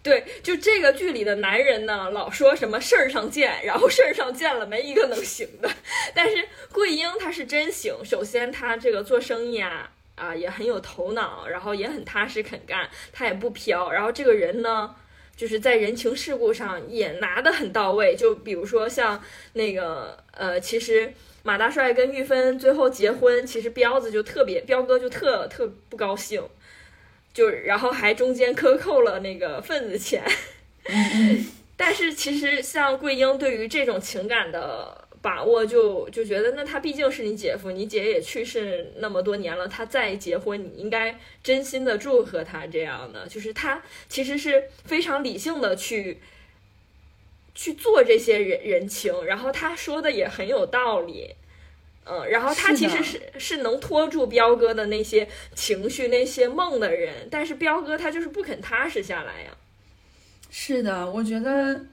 对，就这个剧里的男人呢，老说什么事儿上见，然后事儿上见了没一个能行的。[LAUGHS] 但是桂英她是真行，首先她这个做生意啊啊也很有头脑，然后也很踏实肯干，她也不飘。然后这个人呢，就是在人情世故上也拿得很到位。就比如说像那个呃，其实马大帅跟玉芬最后结婚，其实彪子就特别彪哥就特特不高兴。就然后还中间克扣了那个份子钱，[LAUGHS] 但是其实像桂英对于这种情感的把握就，就觉得那他毕竟是你姐夫，你姐也去世那么多年了，他再结婚，你应该真心的祝贺他这样的，就是他其实是非常理性的去去做这些人人情，然后他说的也很有道理。嗯，然后他其实是是能拖住彪哥的那些情绪、那些梦的人，但是彪哥他就是不肯踏实下来呀。是的，我觉得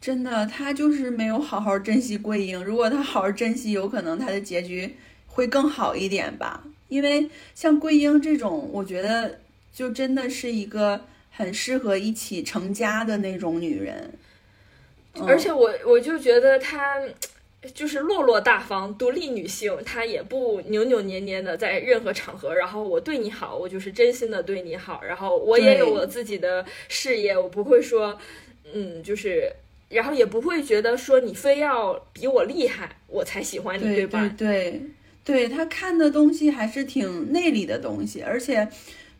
真的他就是没有好好珍惜桂英。如果他好好珍惜，有可能他的结局会更好一点吧。因为像桂英这种，我觉得就真的是一个很适合一起成家的那种女人。嗯而且我我就觉得她就是落落大方、独立女性，她也不扭扭捏捏的在任何场合，然后我对你好，我就是真心的对你好，然后我也有我自己的事业，我不会说，嗯，就是。然后也不会觉得说你非要比我厉害，我才喜欢你，对吧？对对，他看的东西还是挺内里的东西，而且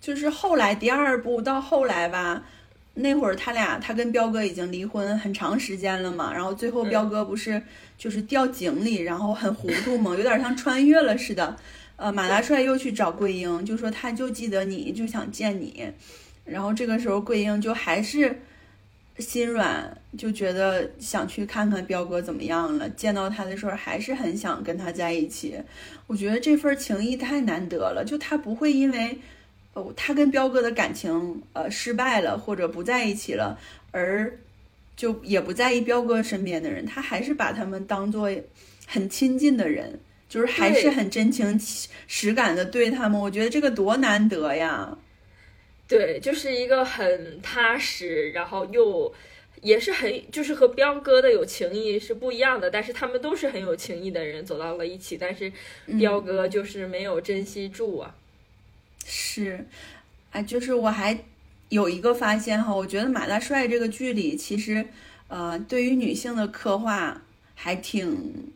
就是后来第二部到后来吧，那会儿他俩他跟彪哥已经离婚很长时间了嘛，然后最后彪哥不是就是掉井里，然后很糊涂嘛，有点像穿越了似的。呃，马大帅又去找桂英，就说他就记得你，就想见你。然后这个时候桂英就还是心软，就觉得想去看看彪哥怎么样了。见到他的时候，还是很想跟他在一起。我觉得这份情谊太难得了，就他不会因为，哦，他跟彪哥的感情呃失败了或者不在一起了，而就也不在意彪哥身边的人，他还是把他们当做很亲近的人，就是还是很真情实感的对他们。我觉得这个多难得呀！对，就是一个很踏实，然后又也是很就是和彪哥的有情谊是不一样的，但是他们都是很有情谊的人走到了一起，但是彪哥就是没有珍惜住啊。是，哎，就是我还有一个发现哈，我觉得马大帅这个剧里其实，呃，对于女性的刻画还挺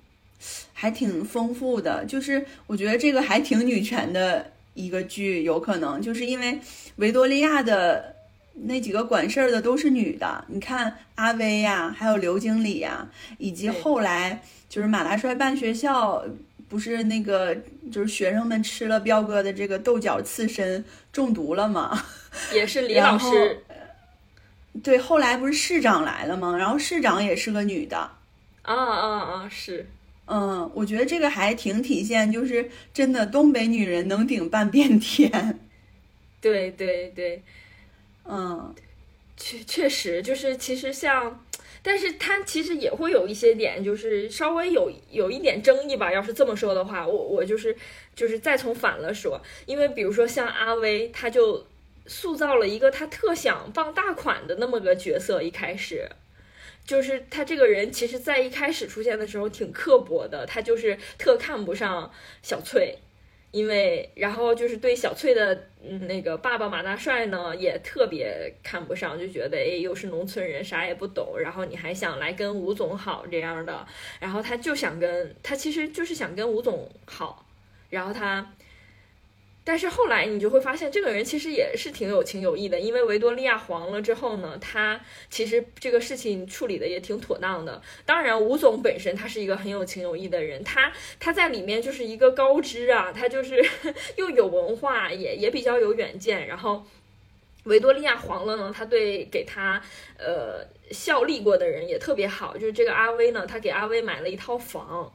还挺丰富的，就是我觉得这个还挺女权的一个剧，有可能就是因为维多利亚的。那几个管事儿的都是女的，你看阿威呀、还有刘经理呀、以及后来就是马大帅办学校，不是那个就是学生们吃了彪哥的这个豆角刺身中毒了吗？[LAUGHS] 也是李老师对，后来不是市长来了吗？然后市长也是个女的。啊啊啊，是嗯，我觉得这个还挺体现，就是真的东北女人能顶半边天。对对对，嗯，确确实就是其实像。但是他其实也会有一些点，就是稍微有有一点争议吧。要是这么说的话，我我就是就是再从反了说，因为比如说像阿威，他就塑造了一个他特想傍大款的那么个角色，一开始。就是他这个人，其实在一开始出现的时候挺刻薄的，他就是特看不上小翠，因为然后就是对小翠的那个爸爸马大帅呢也特别看不上，就觉得哎又是农村人啥也不懂，然后你还想来跟吴总好这样的，然后他就想跟他其实就是想跟吴总好，然后他但是后来你就会发现，这个人其实也是挺有情有义的，因为维多利亚黄了之后呢，他其实这个事情处理的也挺妥当的。当然，吴总本身他是一个很有情有义的人，他他在里面就是一个高知啊，他就是又有文化，也也比较有远见。然后维多利亚黄了呢，他对给他呃效力过的人也特别好，就是这个阿威呢，他给阿威买了一套房。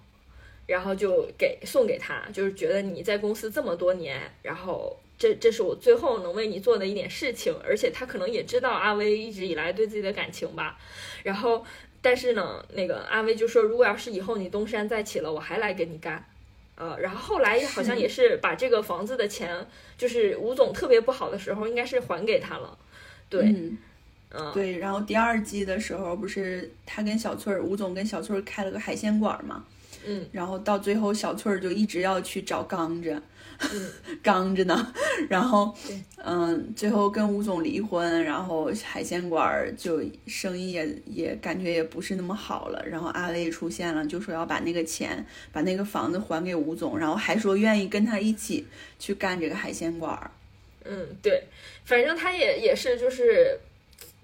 然后就给送给他，就是觉得你在公司这么多年，然后这这是我最后能为你做的一点事情，而且他可能也知道阿威一直以来对自己的感情吧。然后，但是呢，那个阿威就说，如果要是以后你东山再起了，我还来跟你干。呃，然后后来好像也是把这个房子的钱，就是吴总特别不好的时候，应该是还给他了。对，嗯，对。然后第二季的时候，不是他跟小翠儿，吴总跟小翠儿开了个海鲜馆嘛？嗯，然后到最后，小翠儿就一直要去找刚着，[LAUGHS] 刚着呢。然后，嗯，最后跟吴总离婚，然后海鲜馆就生意也也感觉也不是那么好了。然后阿威出现了，就说要把那个钱，把那个房子还给吴总，然后还说愿意跟他一起去干这个海鲜馆。嗯，对，反正他也也是就是。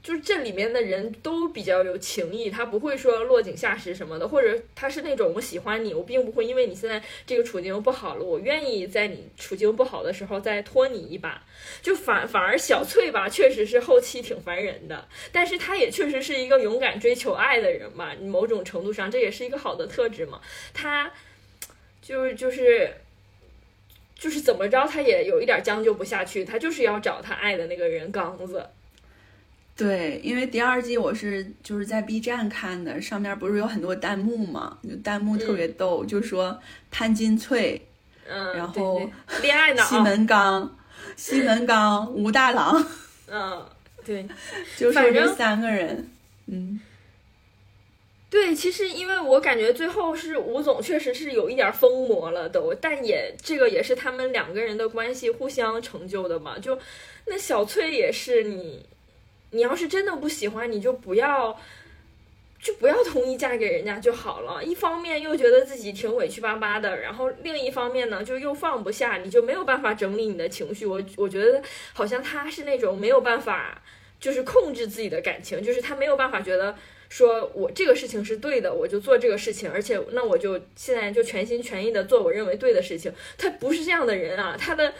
就是这里面的人都比较有情义，他不会说落井下石什么的，或者他是那种我喜欢你，我并不会因为你现在这个处境不好了，我愿意在你处境不好的时候再拖你一把。就反反而小翠吧，确实是后期挺烦人的，但是她也确实是一个勇敢追求爱的人嘛，某种程度上这也是一个好的特质嘛。她就是就是就是怎么着，她也有一点将就不下去，她就是要找她爱的那个人刚子。对，因为第二季我是就是在 B 站看的，上面不是有很多弹幕嘛，就弹幕特别逗，就说潘金翠，嗯，然后恋爱脑 [LAUGHS] 西门刚，西门刚，吴大郎，[LAUGHS] 嗯，对，就是这三个人，嗯，对，其实因为我感觉最后是吴总确实是有一点疯魔了都，但也这个也是他们两个人的关系互相成就的嘛，就那小翠也是你。你要是真的不喜欢，你就不要，就不要同意嫁给人家就好了。一方面又觉得自己挺委屈巴巴的，然后另一方面呢，就又放不下，你就没有办法整理你的情绪。我我觉得好像他是那种没有办法，就是控制自己的感情，就是他没有办法觉得说我这个事情是对的，我就做这个事情，而且那我就现在就全心全意的做我认为对的事情。他不是这样的人啊，他的。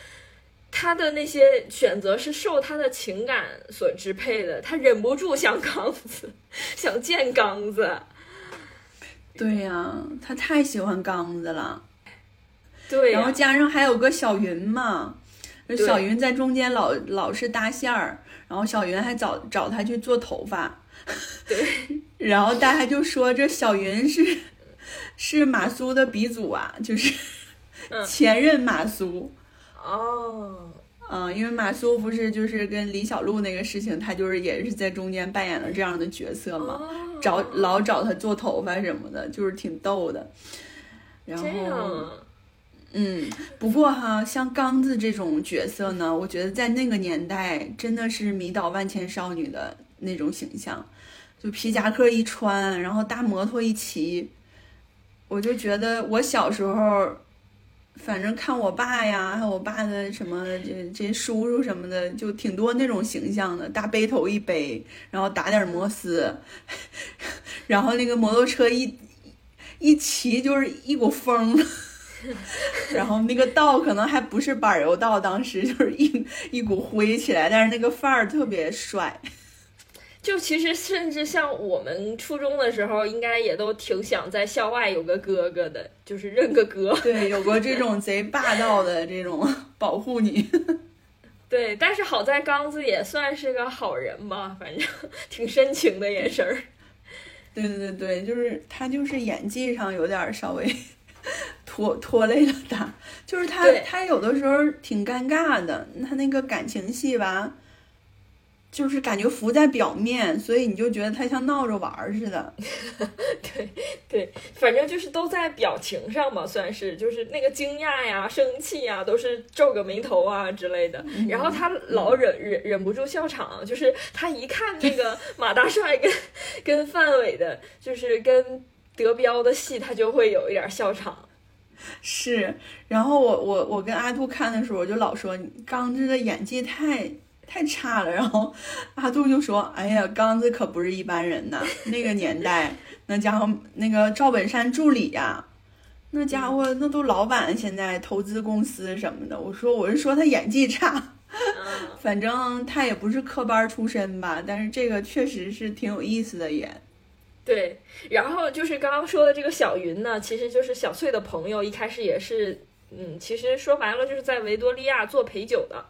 他的那些选择是受他的情感所支配的，他忍不住想刚子，[LAUGHS] 想见刚子。对呀，他太喜欢刚子了。对，然后加上还有个小云嘛，小云在中间老老是搭线儿，然后小云还找找他去做头发。对，[LAUGHS] 然后大家就说这小云是是马苏的鼻祖啊，就是前任马苏。哦，嗯，因为马苏不是就是跟李小璐那个事情，他就是也是在中间扮演了这样的角色嘛，找老找他做头发什么的，就是挺逗的。然后，嗯，不过哈，像刚子这种角色呢，我觉得在那个年代真的是迷倒万千少女的那种形象，就皮夹克一穿，然后大摩托一骑，我就觉得我小时候。反正看我爸呀，还有我爸的什么这这叔叔什么的，就挺多那种形象的，大背头一背，然后打点摩丝，[LAUGHS] 然后那个摩托车一一骑就是一股风，[LAUGHS] 然后那个道可能还不是柏油道，当时就是一一股灰起来，但是那个范儿特别帅。就其实，甚至像我们初中的时候，应该也都挺想在校外有个哥哥的，就是认个哥。对，有过这种贼霸道的这种保护你。[LAUGHS] 对，但是好在刚子也算是个好人吧，反正 [LAUGHS] 挺深情的眼神儿。对对对对，就是他，就是演技上有点稍微 [LAUGHS] 拖拖累了他，就是他他有的时候挺尴尬的，他那个感情戏吧。就是感觉浮在表面，所以你就觉得他像闹着玩儿似的。[LAUGHS] 对对，反正就是都在表情上嘛，算是就是那个惊讶呀、生气呀，都是皱个眉头啊之类的。然后他老忍忍忍不住笑场，就是他一看那个 [LAUGHS] 马大帅跟跟范伟的，就是跟德彪的戏，他就会有一点笑场。是，然后我我我跟阿杜看的时候，我就老说刚子的演技太太差了，[LAUGHS] 然后阿杜就说：“哎呀，刚子可不是一般人呐，[LAUGHS] 那个年代那家伙那个赵本山助理呀、那家伙那都老板，现在投资公司什么的。”我说我是说他演技差，嗯，[LAUGHS] 反正他也不是科班出身吧，但是这个确实是挺有意思的演。对。然后就是刚刚说的这个小云呢，其实就是小翠的朋友，一开始也是，嗯，其实说白了就是在维多利亚做陪酒的。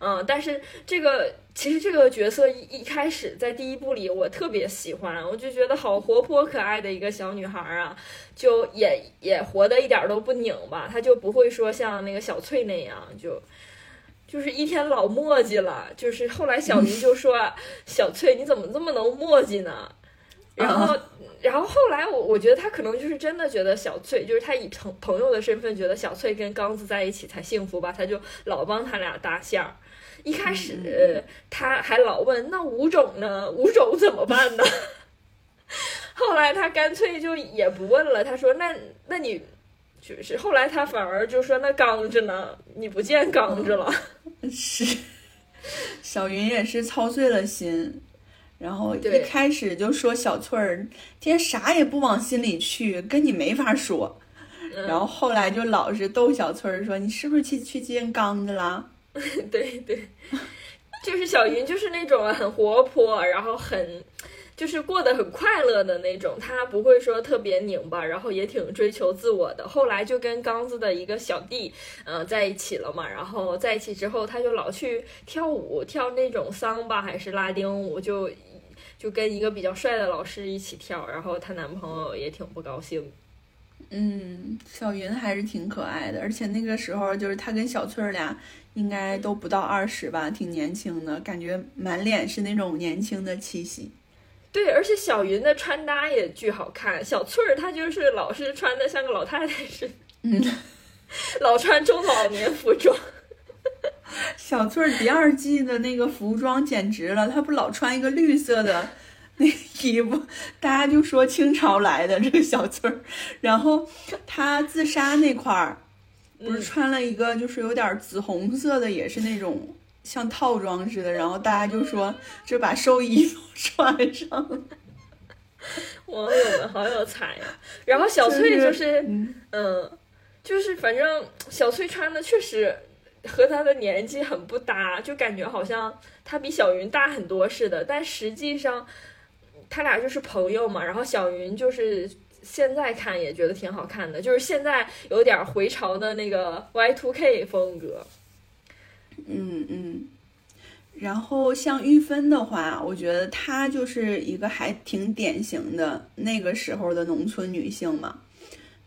嗯，但是这个其实这个角色一一开始在第一部里我特别喜欢，我就觉得好活泼可爱的一个小女孩啊，就也也活得一点都不拧巴，她就不会说像那个小翠那样就。就是一天老磨叽了，就是后来小云就说：“小翠，你怎么这么能磨叽呢？”然后，然后后来我我觉得他可能就是真的觉得小翠，就是他以朋朋友的身份觉得小翠跟刚子在一起才幸福吧，他就老帮他俩搭线儿。一开始、呃他还老问那吴总呢？吴总怎么办呢？[LAUGHS] 后来他干脆就也不问了，他说那那你就是后来他反而就说那刚子呢？你不见刚子了。[LAUGHS] 是，小云也是操碎了心，然后一开始就说小翠儿今天啥也不往心里去，跟你没法说。嗯然后后来就老是逗小翠儿说：“你是不是去去见刚子啦 [LAUGHS] 对对，就是小云，就是那种很活泼，然后很就是过得很快乐的那种，她不会说特别拧巴，然后也挺追求自我的。后来就跟刚子的一个小弟，嗯、在一起了嘛。然后在一起之后，她就老去跳舞，跳那种桑巴还是拉丁舞，就就跟一个比较帅的老师一起跳，然后她男朋友也挺不高兴。？”嗯，小云还是挺可爱的，而且那个时候就是她跟小翠儿俩应该都不到二十吧，挺年轻的，感觉满脸是那种年轻的气息。对，而且小云的穿搭也巨好看，小翠儿她就是老是穿的像个老太太似的，嗯，[LAUGHS] 老穿中老年服装。[LAUGHS] 小翠儿第二季的那个服装简直了，她不老穿一个绿色的那个衣服，大家就说清朝来的这个小翠儿。然后她自杀那块儿，不是嗯穿了一个就是有点紫红色的，也是那种像套装似的。然后大家就说这把寿衣都穿上了。网友们好有才呀、然后小翠就是，嗯，嗯，就是反正小翠穿的确实和他的年纪很不搭，就感觉好像他比小云大很多似的，但实际上他俩就是朋友嘛。然后小云就是现在看也觉得挺好看的，就是现在有点回潮的那个 Y two K 风格。嗯嗯，然后像玉芬的话，我觉得她就是一个还挺典型的那个时候的农村女性嘛。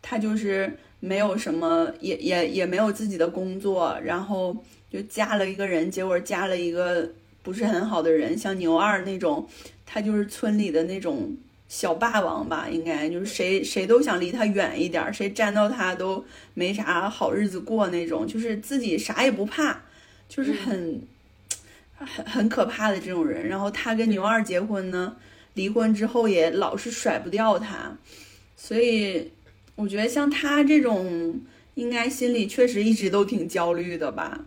她就是没有什么，也也也没有自己的工作，然后就嫁了一个人，结果嫁了一个不是很好的人，像牛二那种，他就是村里的那种小霸王吧，应该就是谁谁都想离他远一点儿，谁沾到他都没啥好日子过那种，就是自己啥也不怕。就是很、很很可怕的这种人。然后他跟牛二结婚呢，离婚之后也老是甩不掉他，所以我觉得像他这种，应该心里确实一直都挺焦虑的吧。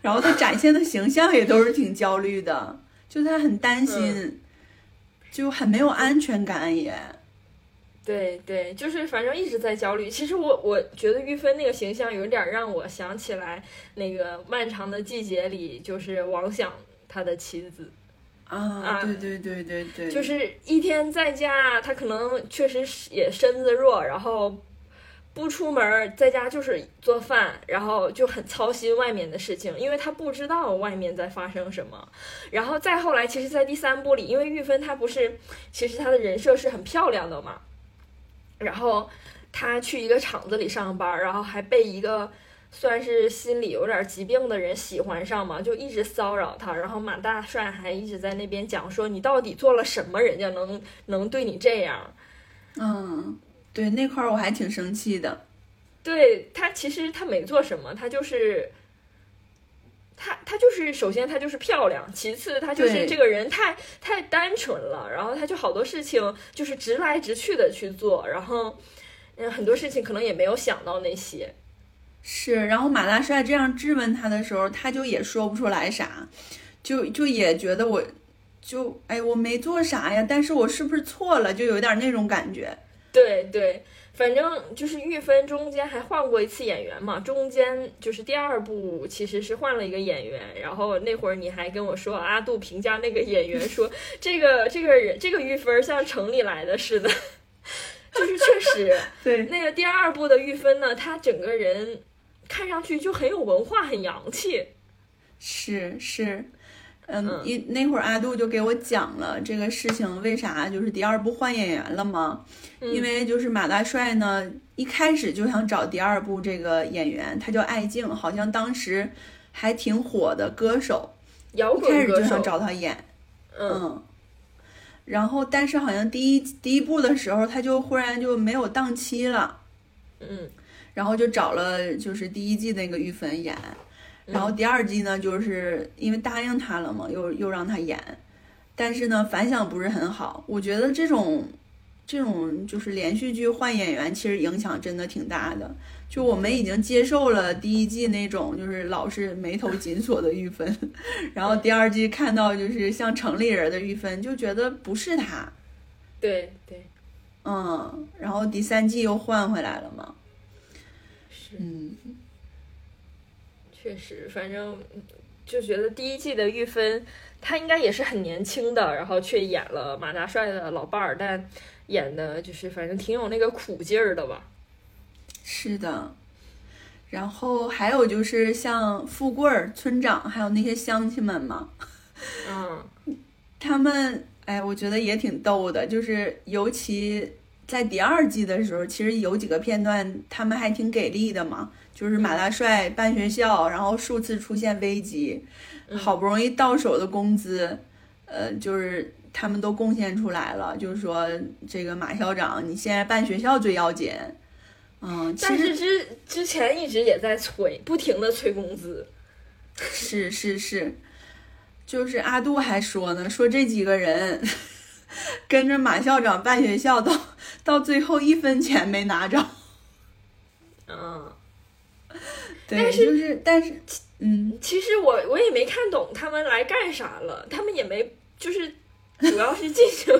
然后他展现的形象也都是挺焦虑的，就他很担心，就很没有安全感也。对对，就是反正一直在焦虑。其实我我觉得玉芬那个形象有点让我想起来那个《漫长的季节》里，就是王想他的妻子，啊，啊对对对对对，就是一天在家，他可能确实是也身子弱，然后不出门儿，在家就是做饭，然后就很操心外面的事情，因为他不知道外面在发生什么。然后再后来，其实，在第三部里，因为玉芬她不是，其实她的人设是很漂亮的嘛，然后她去一个厂子里上班，然后还被一个。算是心里有点疾病的人喜欢上嘛，就一直骚扰他，然后马大帅还一直在那边讲说你到底做了什么，人家能能对你这样？嗯，对那块儿我还挺生气的。对他其实他没做什么，他就是他他就是首先他就是漂亮，其次他就是这个人太太单纯了，然后他就好多事情就是直来直去的去做，然后嗯，很多事情可能也没有想到那些。是，然后马大帅这样质问他的时候，他就也说不出来啥，就就也觉得我，就哎我没做啥呀，但是我是不是错了，就有点那种感觉。对对，反正就是玉芬中间还换过一次演员嘛，中间就是第二部其实是换了一个演员，然后那会儿你还跟我说阿杜评价那个演员说 [LAUGHS] 这个这个人这个玉芬像城里来的似的，[LAUGHS] 就是确实对，那个第二部的玉芬呢，她整个人看上去就很有文化，很洋气。是是，嗯嗯，一那会儿阿杜就给我讲了这个事情，为啥就是第二部换演员了吗？嗯。因为就是马大帅呢，一开始就想找第二部这个演员，他叫艾静，好像当时还挺火的歌手，摇一开始就想滚歌手，找他演，嗯，嗯。然后，但是好像第一第一部的时候，他就忽然就没有档期了，嗯然后就找了就是第一季那个玉芬演，然后第二季呢，就是因为答应他了嘛，又又让他演，但是呢反响不是很好。我觉得这种这种就是连续剧换演员，其实影响真的挺大的。就我们已经接受了第一季那种就是老是眉头紧锁的玉芬，[LAUGHS] 然后第二季看到就是像城里人的玉芬，就觉得不是他。对对嗯，然后第三季又换回来了嘛。是。嗯，确实，反正就觉得第一季的玉芬，她应该也是很年轻的，然后却演了马大帅的老伴儿，但演的就是反正挺有那个苦劲儿的吧。是的。然后还有就是像富贵儿、村长，还有那些乡亲们嘛，嗯 [LAUGHS] 他们哎，我觉得也挺逗的，就是尤其在第二季的时候，其实有几个片段他们还挺给力的嘛，就是马大帅办学校，然后数次出现危机，嗯好不容易到手的工资，呃，就是他们都贡献出来了，就是说这个马校长，你现在办学校最要紧。嗯，但是之之前一直也在催，不停的催工资。是是是，就是阿杜还说呢，说这几个人 [LAUGHS] 跟着马校长办学校到到最后一分钱没拿着。嗯，对，但是就是但是嗯，其实我我也没看懂他们来干啥了，他们也没就是主要是进行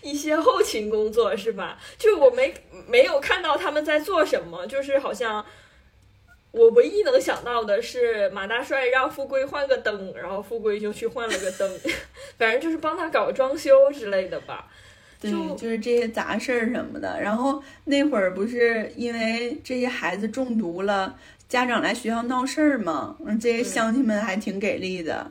一些后勤工作是吧？就我没没有看到他们在做什么，就是好像我唯一能想到的是马大帅让富贵换个灯，然后富贵就去换了个灯，[LAUGHS] 反正就是帮他搞装修之类的吧。对，就就是这些杂事儿什么的。然后那会儿不是因为这些孩子中毒了，家长来学校闹事儿嘛，嗯，这些乡亲们还挺给力的。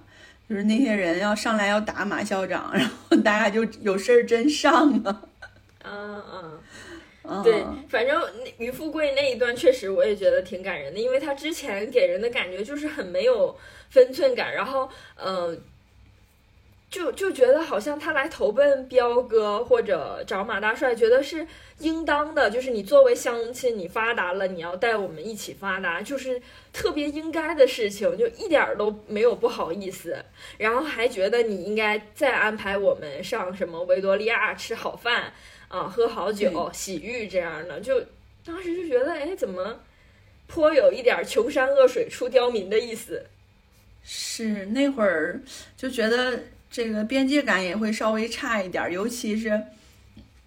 就是那些人要上来要打马校长，然后大家就有事儿真上啊。[LAUGHS] 嗯嗯。嗯、对，反正那于富贵那一段确实我也觉得挺感人的，因为他之前给人的感觉就是很没有分寸感，然后呃，就就觉得好像他来投奔彪哥或者找马大帅，觉得是应当的，就是你作为乡亲，你发达了，你要带我们一起发达，就是特别应该的事情，就一点儿都没有不好意思，然后还觉得你应该再安排我们上什么维多利亚吃好饭。啊，喝好酒、洗浴这样的，就当时就觉得，哎，怎么颇有一点穷山恶水出刁民的意思？是那会儿就觉得这个边界感也会稍微差一点儿，尤其是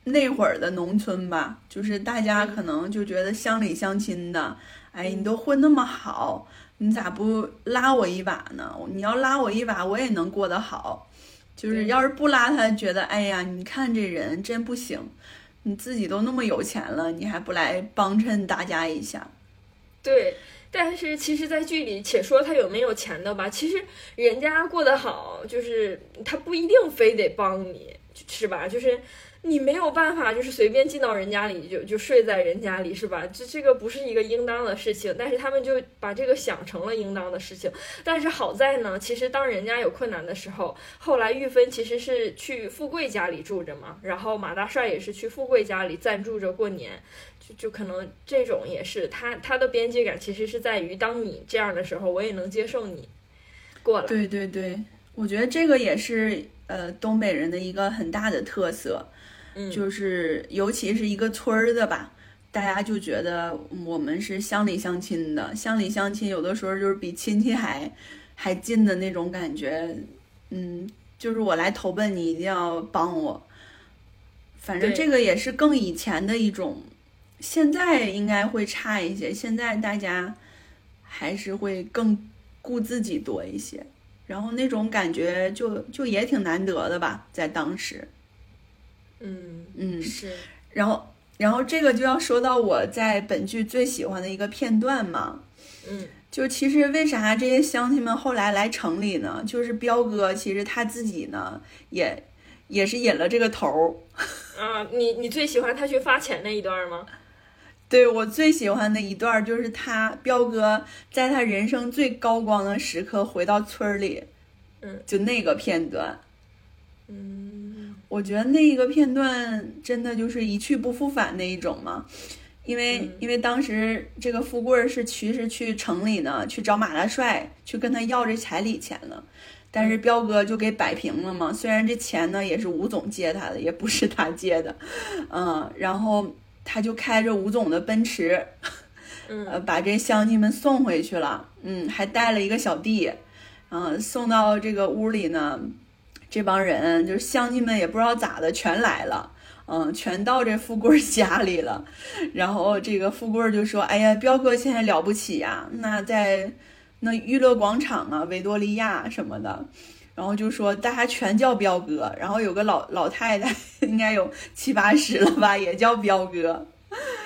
那会儿的农村吧，就是大家可能就觉得乡里乡亲的，哎，你都混那么好，你咋不拉我一把呢？你要拉我一把，我也能过得好。就是要是不拉他，觉得哎呀，你看这人真不行，你自己都那么有钱了，你还不来帮衬大家一下？对，但是其实，在剧里，且说他有没有钱的吧，其实人家过得好，就是他不一定非得帮你，是吧？就是你没有办法，就是随便进到人家里就就睡在人家里，是吧？这这个不是一个应当的事情，但是他们就把这个想成了应当的事情。但是好在呢，其实当人家有困难的时候，后来玉芬其实是去富贵家里住着嘛，然后马大帅也是去富贵家里暂住着过年。就就可能这种也是他他的边界感，其实是在于当你这样的时候，我也能接受你过来。对对对，我觉得这个也是呃东北人的一个很大的特色。嗯，就是尤其是一个村儿的吧，大家就觉得我们是乡里乡亲的，乡里乡亲有的时候就是比亲戚还还近的那种感觉。嗯，就是我来投奔你，一定要帮我。反正这个也是更以前的一种，现在应该会差一些。现在大家还是会更顾自己多一些，然后那种感觉就就也挺难得的吧，在当时。嗯嗯，是，然后然后这个就要说到我在本剧最喜欢的一个片段嘛，嗯。就其实为啥这些乡亲们后来来城里呢？就是彪哥其实他自己呢也也是引了这个头儿。[LAUGHS] 啊，你你最喜欢他去发钱那一段吗？对我最喜欢的一段儿就是他彪哥在他人生最高光的时刻回到村儿里，嗯，就那个片段，嗯我觉得那个片段真的就是一去不复返那一种嘛。因为、嗯因为当时这个富贵儿是其实去城里呢，去找马大帅去跟他要这彩礼钱了，但是彪哥就给摆平了嘛。虽然这钱呢也是吴总借他的，也不是他借的，嗯，然后他就开着吴总的奔驰，嗯呃，把这乡亲们送回去了，嗯，还带了一个小弟，嗯、送到这个屋里呢，这帮人就是乡亲们也不知道咋的，全来了，嗯，全到这富贵儿家里了，[LAUGHS] 然后这个富贵儿就说：“哎呀，彪哥现在了不起呀，那在那娱乐广场啊，维多利亚什么的。”然后就说大家全叫彪哥，然后有个老老太太，应该有七八十了吧，[LAUGHS] 也叫彪哥。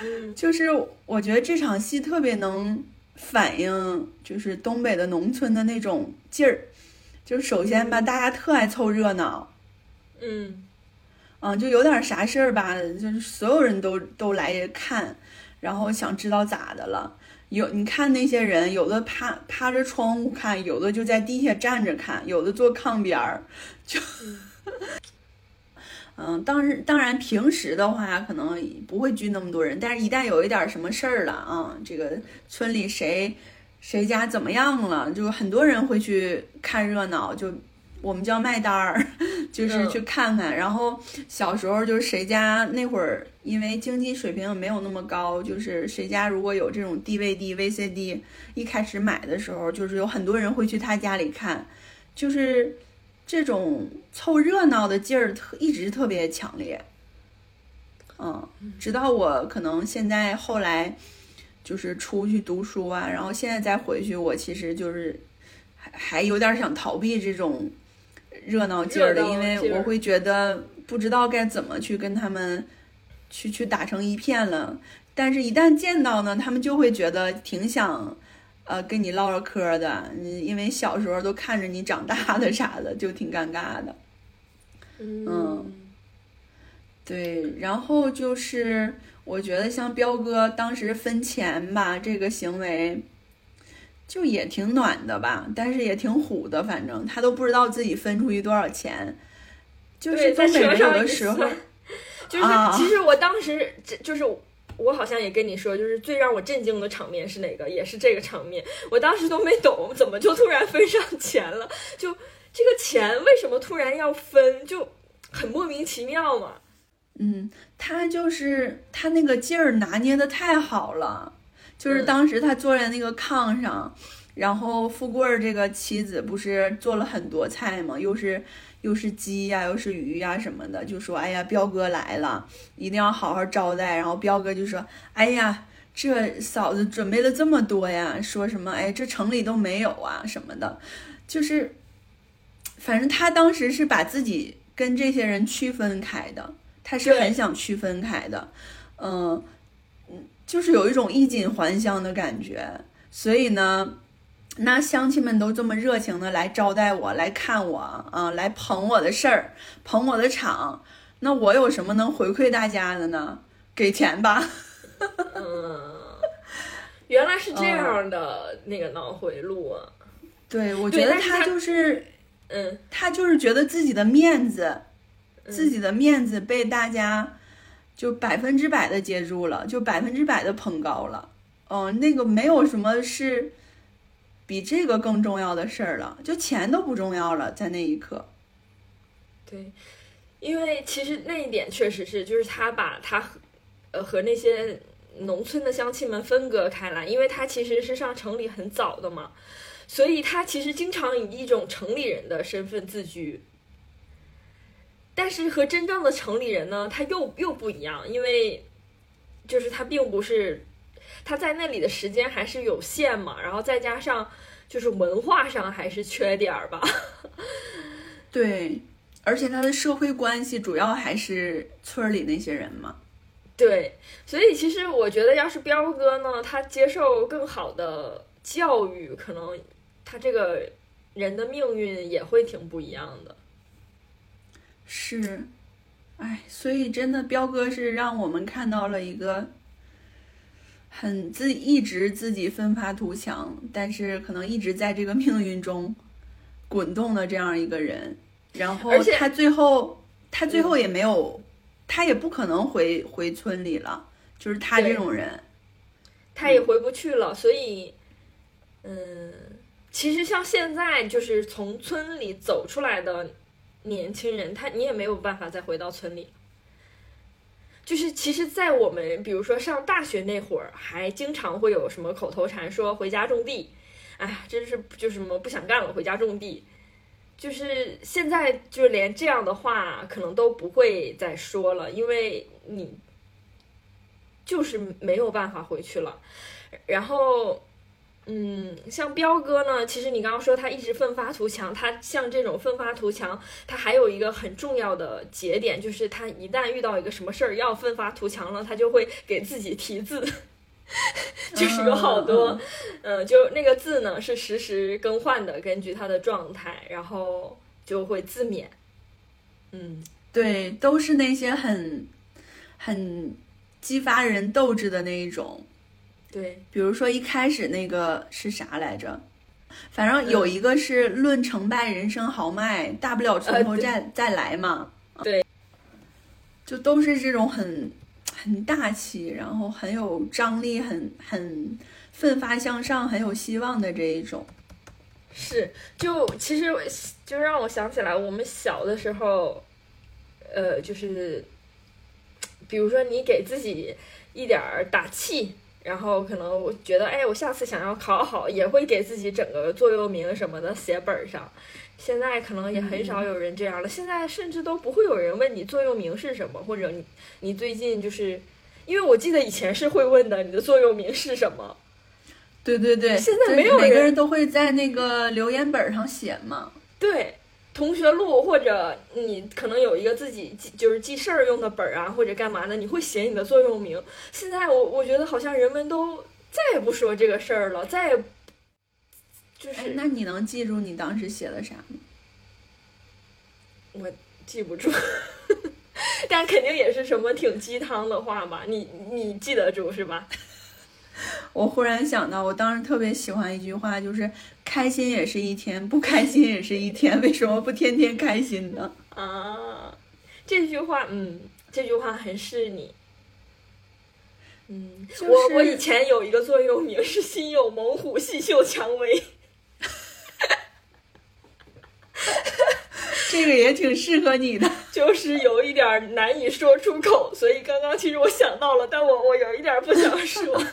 嗯就是我觉得这场戏特别能反映，就是东北的农村的那种劲儿。就是首先吧，大家特爱凑热闹，嗯。嗯，就有点啥事儿吧，就是所有人都都来看，然后想知道咋的了。有你看那些人，有的趴趴着窗户看，有的就在地下站着看，有的坐炕边儿，就，[LAUGHS] 嗯，当然当然平时的话可能不会聚那么多人，但是一旦有一点什么事儿了啊，这个村里谁谁家怎么样了，就很多人会去看热闹，就我们叫卖单儿，[LAUGHS] 就是嗯去看看。然后小时候就是谁家那会儿，因为经济水平没有那么高，就是谁家如果有这种 DVD、VCD，一开始买的时候，就是有很多人会去他家里看，就是这种凑热闹的劲儿特一直特别强烈。嗯，直到我可能现在后来就是出去读书啊，然后现在再回去，我其实就是还还有点想逃避这种热闹劲儿的，因为我会觉得不知道该怎么去跟他们去去打成一片了。但是，一旦见到呢，他们就会觉得挺想，呃，跟你唠唠嗑的。嗯，因为小时候都看着你长大的啥的，就挺尴尬的。嗯对，然后就是我觉得像彪哥当时分钱吧，这个行为就也挺暖的吧，但是也挺虎的，反正他都不知道自己分出去多少钱。就是在车上的时候，[LAUGHS] 就是啊其实我当时这就是。我好像也跟你说，就是最让我震惊的场面是哪个？也是这个场面，我当时都没懂，怎么就突然分上钱了？就这个钱为什么突然要分？就很莫名其妙嘛。嗯，他就是他那个劲儿拿捏的太好了，就是嗯当时他坐在那个炕上，然后富贵儿这个妻子不是做了很多菜嘛，又是又是鸡呀、又是鱼呀、什么的，就说哎呀，彪哥来了，一定要好好招待。然后彪哥就说，哎呀，这嫂子准备了这么多呀，说什么哎，这城里都没有啊什么的，就是，反正他当时是把自己跟这些人区分开的。他是很想区分开的，嗯嗯，就是有一种衣锦还乡的感觉。所以呢，那乡亲们都这么热情的来招待我，来看我，啊、来捧我的事儿，捧我的场。那我有什么能回馈大家的呢？给钱吧。嗯，原来是这样的，那个脑回路啊。对，我觉得他就是嗯他就是觉得自己的面子，嗯自己的面子被大家就百分之百的接住了，就百分之百的捧高了。嗯，那个没有什么是比这个更重要的事儿了，就钱都不重要了，在那一刻。对，因为其实那一点确实是，就是他把他和呃和那些农村的乡亲们分割开来，因为他其实是上城里很早的嘛，所以他其实经常以一种城里人的身份自居。但是和真正的城里人呢，他又又不一样，因为就是他并不是他在那里的时间还是有限嘛，然后再加上就是文化上还是缺点儿吧。[LAUGHS] 对，而且他的社会关系主要还是村里那些人嘛。对，所以其实我觉得，要是彪哥呢，他接受更好的教育，可能他这个人的命运也会挺不一样的。是，哎，所以真的彪哥是让我们看到了一个很自一直自己奋发图强，但是可能一直在这个命运中滚动的这样一个人。然后而且他最后，他最后也没有，他也不可能回回村里了。就是他这种人，他也回不去了，所以，嗯，其实像现在就是从村里走出来的年轻人，他你也没有办法再回到村里。就是其实，在我们比如说上大学那会儿，还经常会有什么口头禅说回家种地，哎，真是就什么不想干了，回家种地。就是现在，就连这样的话可能都不会再说了，因为你就是没有办法回去了。然后，嗯，像彪哥呢，其实你刚刚说他一直奋发图强，他像这种奋发图强，他还有一个很重要的节点，就是他一旦遇到一个什么事儿要奋发图强了，他就会给自己题字，[LAUGHS] 就是有好多，嗯嗯，就那个字呢是实时更换的，根据他的状态，然后就会自勉。嗯，对，都是那些很很激发人斗志的那一种。对，比如说一开始那个是啥来着？反正有一个是论成败，人生豪迈，大不了从头呃再、再来嘛。对，就都是这种很很大气，然后很有张力，很很奋发向上，很有希望的这一种。是，就其实就让我想起来，我们小的时候，呃，就是比如说你给自己一点儿打气，然后可能我觉得，哎，我下次想要考好，也会给自己整个座右铭什么的写本儿上。现在可能也很少有人这样了，现在甚至都不会有人问你座右铭是什么，或者你你最近就是，因为我记得以前是会问的，你的座右铭是什么？对对对，现在没有人每个人都会在那个留言本上写嘛。对，同学录或者你可能有一个自己记就是记事儿用的本儿啊，或者干嘛的，你会写你的座右铭。现在我我觉得好像人们都再也不说这个事儿了，再也就是，哎那你能记住你当时写的啥吗？我记不住，[LAUGHS] 但肯定也是什么挺鸡汤的话吧？你你记得住是吧？[LAUGHS] 我忽然想到，我当时特别喜欢一句话，就是开心也是一天，不开心也是一天，为什么不天天开心呢？啊，这句话，嗯，这句话很是你。嗯，就是我我以前有一个座右铭是“心有猛虎，细嗅蔷薇 [LAUGHS] 这个也挺适合你的。”，就是有一点难以说出口，所以刚刚其实我想到了，但我我有一点不想说。[LAUGHS]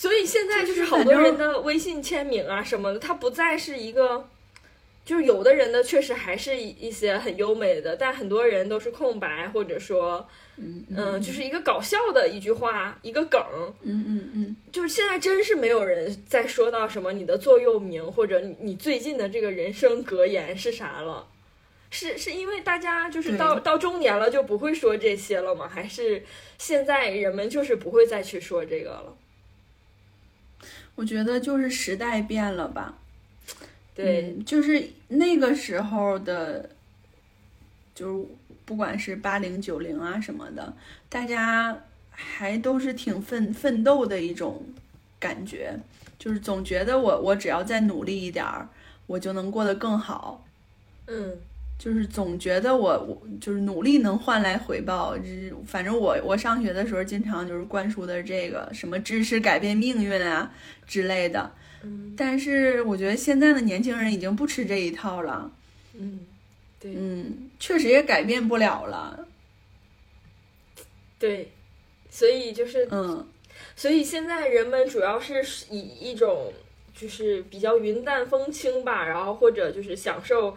所以现在就是好多人的微信签名啊什么的，它不再是一个，就是有的人呢确实还是一一些很优美的，但很多人都是空白，或者说，嗯嗯，就是一个搞笑的一句话，一个梗。嗯嗯嗯，就是现在真是没有人再说到什么你的座右铭或者你你最近的这个人生格言是啥了。是是因为大家就是到到中年了就不会说这些了吗？还是现在人们就是不会再去说这个了？我觉得就是时代变了吧。对，嗯，就是那个时候的，就是不管是八零九零啊什么的，大家还都是挺奋奋斗的一种感觉，就是总觉得我我只要再努力一点儿，我就能过得更好。嗯就是总觉得我我就是努力能换来回报，就是反正我我上学的时候经常就是灌输的这个什么知识改变命运啊之类的，嗯但是我觉得现在的年轻人已经不吃这一套了。嗯，对嗯，确实也改变不了了。对，所以就是嗯所以现在人们主要是以一种就是比较云淡风轻吧，然后或者就是享受，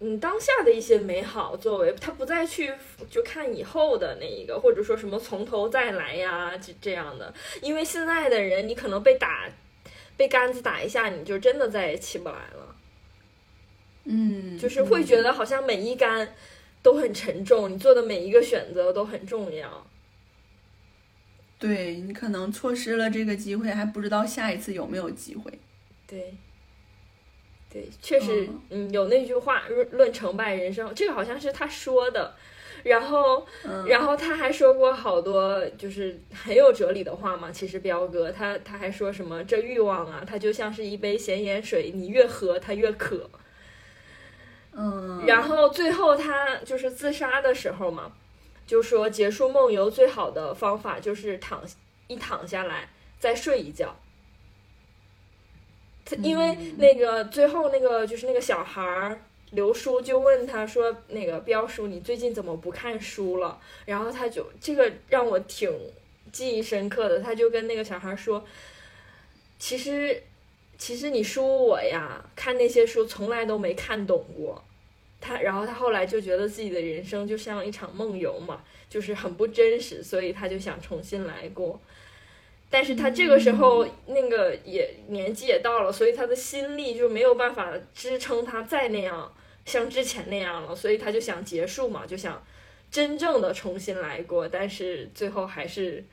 嗯当下的一些美好作为，他不再去就看以后的那一个，或者说什么从头再来呀这这样的，因为现在的人你可能被打被杆子打一下，你就真的再也起不来了，嗯，就是会觉得好像每一杆都很沉重，你做的每一个选择都很重要。对你可能错失了这个机会，还不知道下一次有没有机会。对，对，确实，嗯，有那句话“论论成败，人生”，这个好像是他说的。然后，嗯然后他还说过好多就是很有哲理的话嘛。其实彪哥他他还说什么这欲望啊，它就像是一杯咸盐水，你越喝它越渴。嗯，然后最后他就是自杀的时候嘛，就说结束梦游最好的方法就是躺一躺下来再睡一觉。他因为嗯那个最后那个就是那个小孩儿刘叔就问他说：“那个彪叔，你最近怎么不看书了？”然后他就这个让我挺记忆深刻的，他就跟那个小孩说：“其实，其实你说我呀，看那些书从来都没看懂过。”他，然后他后来就觉得自己的人生就像一场梦游嘛，就是很不真实，所以他就想重新来过。但是他这个时候那个也年纪也到了，所以他的心力就没有办法支撑他再那样像之前那样了，所以他就想结束嘛，就想真正的重新来过，但是最后还是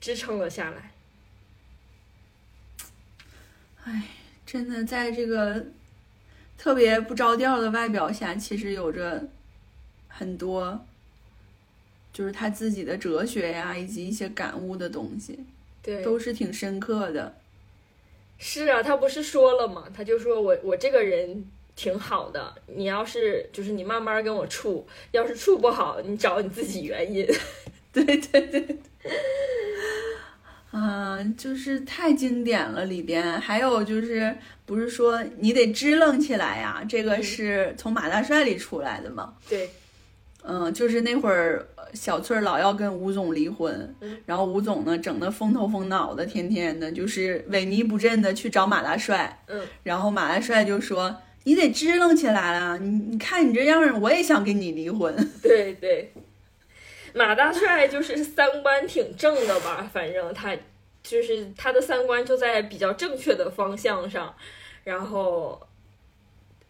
支撑了下来。哎真的在这个特别不着调的外表下，其实有着很多，就是他自己的哲学呀，以及一些感悟的东西，对，都是挺深刻的。是啊，他不是说了吗？他就说我我这个人挺好的，你要是就是你慢慢跟我处，要是处不好，你找你自己原因。对 [LAUGHS] 对对，啊，就是太经典了。里边还有就是，不是说你得支棱起来呀？这个嗯是从马大帅里出来的吗？对，嗯，就是那会儿小翠儿老要跟吴总离婚，嗯然后吴总呢整的风头风脑的，天天的就是萎靡不振的去找马大帅，嗯，然后马大帅就说：“你得支棱起来啊！你你看你这样儿，我也想跟你离婚。[LAUGHS] 对对，马大帅就是三观挺正的吧，反正他就是他的三观就在比较正确的方向上，然后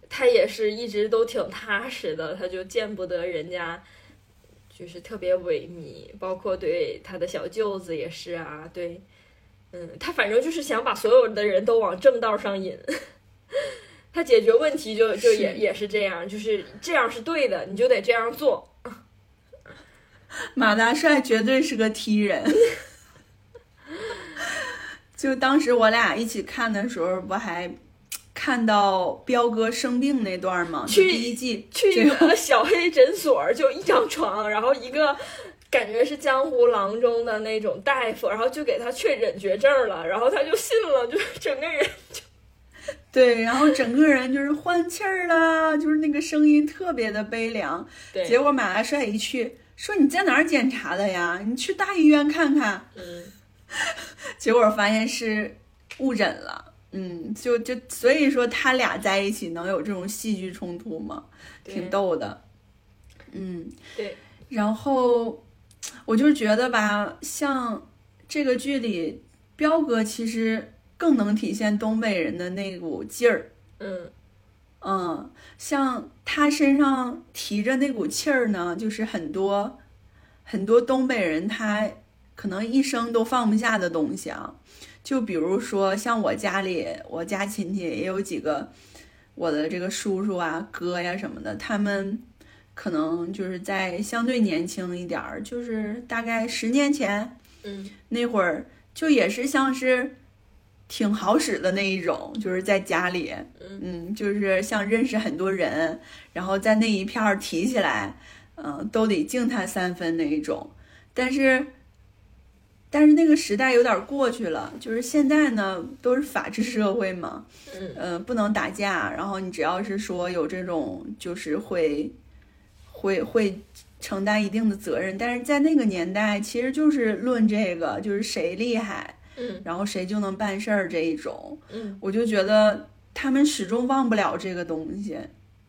他也是一直都挺踏实的，他就见不得人家就是特别萎靡，包括对他的小舅子也是啊，对，嗯，他反正就是想把所有的人都往正道上引。[LAUGHS] 他解决问题就就也是也是这样，就是这样是对的，你就得这样做。[LAUGHS] 马大帅绝对是个 T 人。[LAUGHS] 就当时我俩一起看的时候，不还看到彪哥生病那段吗？就去第一季去一个小黑诊所，就一张床，然后一个感觉是江湖郎中的那种大夫，然后就给他确诊绝症了，然后他就信了，就整个人就 [LAUGHS] 对，然后整个人就是换气儿了，就是那个声音特别的悲凉。结，果马大帅一去，说你在哪儿检查的呀？你去大医院看看。嗯，[LAUGHS] 结果发现是误诊了。嗯，就就所以说他俩在一起能有这种戏剧冲突吗？挺逗的。嗯，对，然后我就觉得吧，像这个剧里，彪哥其实更能体现东北人的那股劲儿。嗯嗯，像他身上提着那股气儿呢，就是很多很多东北人他可能一生都放不下的东西啊。就比如说像我家里，我家亲戚也有几个我的这个叔叔啊、哥呀什么的，他们可能就是在相对年轻一点儿，就是大概十年前嗯那会儿，就也是像是挺好使的那一种，就是在家里，嗯嗯，就是像认识很多人，然后在那一片儿提起来，嗯、都得敬他三分那一种。但是但是那个时代有点过去了，就是现在呢都是法治社会嘛，嗯。呃，不能打架，然后你只要是说有这种，就是会会会承担一定的责任，但是在那个年代，其实就是论这个，就是谁厉害，嗯。然后谁就能办事儿这一种，嗯。我就觉得他们始终忘不了这个东西。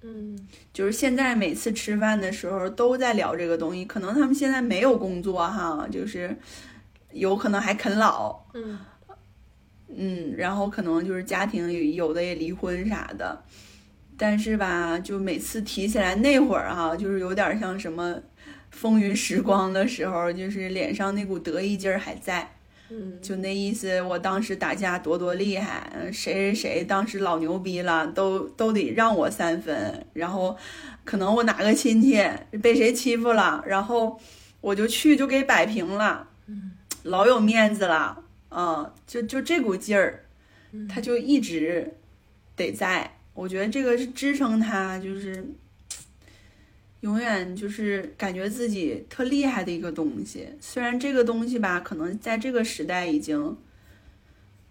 嗯。就是现在每次吃饭的时候都在聊这个东西，可能他们现在没有工作哈，就是有可能还啃老，嗯。嗯，然后可能就是家庭有的也离婚啥的，但是吧，就每次提起来那会儿哈、就是有点像什么风云时光的时候，就是脸上那股得意劲儿还在，嗯，就那意思。我当时打架多多厉害，嗯谁谁谁当时老牛逼了，都都得让我三分，然后可能我哪个亲戚被谁欺负了，然后我就去就给摆平了，嗯老有面子了。嗯，就就这股劲儿，嗯他就一直得在。我觉得这个是支撑他，就是永远就是感觉自己特厉害的一个东西。虽然这个东西吧，可能在这个时代已经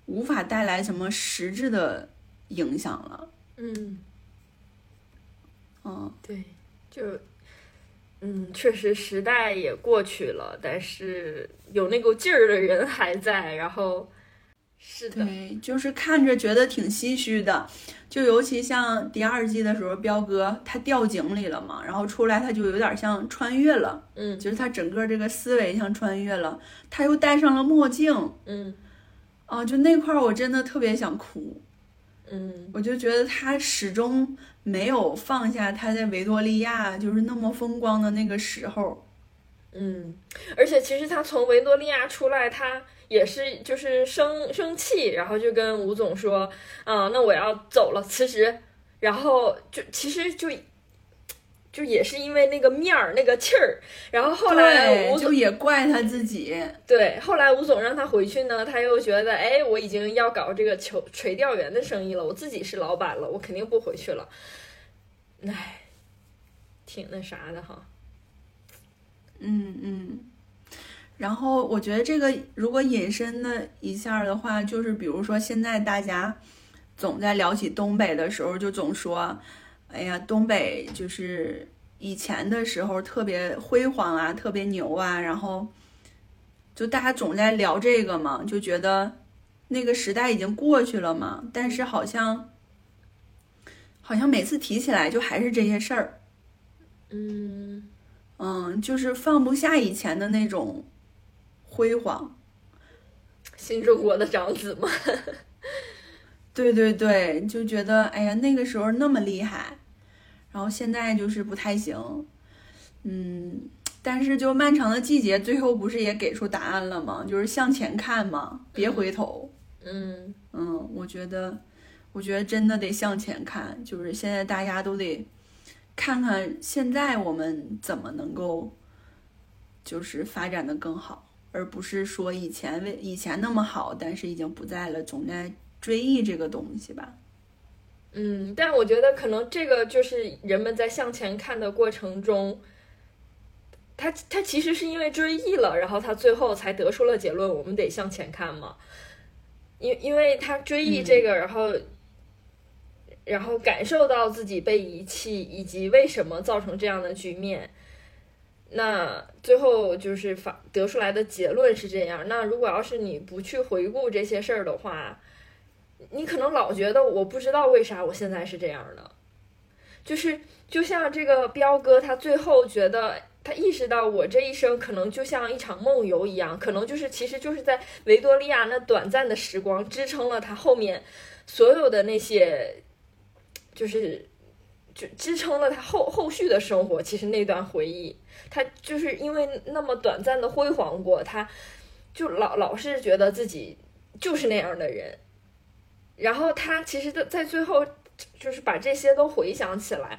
无法带来什么实质的影响了。嗯，嗯，对，就嗯，确实时代也过去了，但是有那股劲儿的人还在，然后是的，对，就是看着觉得挺唏嘘的。就尤其像第二季的时候，彪哥他掉井里了嘛，然后出来他就有点像穿越了。嗯就是他整个这个思维像穿越了，他又戴上了墨镜嗯啊，就那块儿我真的特别想哭，嗯我就觉得他始终没有放下他在维多利亚就是那么风光的那个时候，嗯，而且其实他从维多利亚出来，他也是就是生生气，然后就跟吴总说，啊、那我要走了，辞职，然后就其实就。就也是因为那个面儿那个气儿，然后后来，吴总就也怪他自己，对，后来吴总让他回去呢，他又觉得，哎，我已经要搞这个球垂钓员的生意了，我自己是老板了，我肯定不回去了。唉，挺那啥的哈。嗯嗯。然后我觉得这个如果引申的一下的话，就是比如说现在大家总在聊起东北的时候，就总说，哎呀，东北就是以前的时候特别辉煌啊，特别牛啊，然后就大家总在聊这个嘛，就觉得那个时代已经过去了嘛，但是好像好像每次提起来就还是这些事儿，嗯嗯，就是放不下以前的那种辉煌。新中国的长子嘛。对对对，就觉得哎呀，那个时候那么厉害，然后现在就是不太行，嗯，但是就漫长的季节最后不是也给出答案了吗？就是向前看嘛，别回头。嗯嗯，我觉得，我觉得真的得向前看，就是现在大家都得看看现在我们怎么能够，就是发展的更好，而不是说以前为以前那么好，但是已经不在了，总在追忆这个东西吧。嗯，但我觉得可能这个就是人们在向前看的过程中，他他其实是因为追忆了，然后他最后才得出了结论，我们得向前看嘛。因因为他追忆这个，然后然后感受到自己被遗弃，以及为什么造成这样的局面。那最后就是发得出来的结论是这样。那如果要是你不去回顾这些事儿的话，你可能老觉得我不知道为啥我现在是这样的，就是就像这个彪哥，他最后觉得他意识到我这一生可能就像一场梦游一样，可能就是其实就是在维多利亚那短暂的时光支撑了他后面所有的那些，就是就支撑了他后后续的生活。其实那段回忆，他就是因为那么短暂的辉煌过，他就老老是觉得自己就是那样的人。然后他其实在最后，就是把这些都回想起来，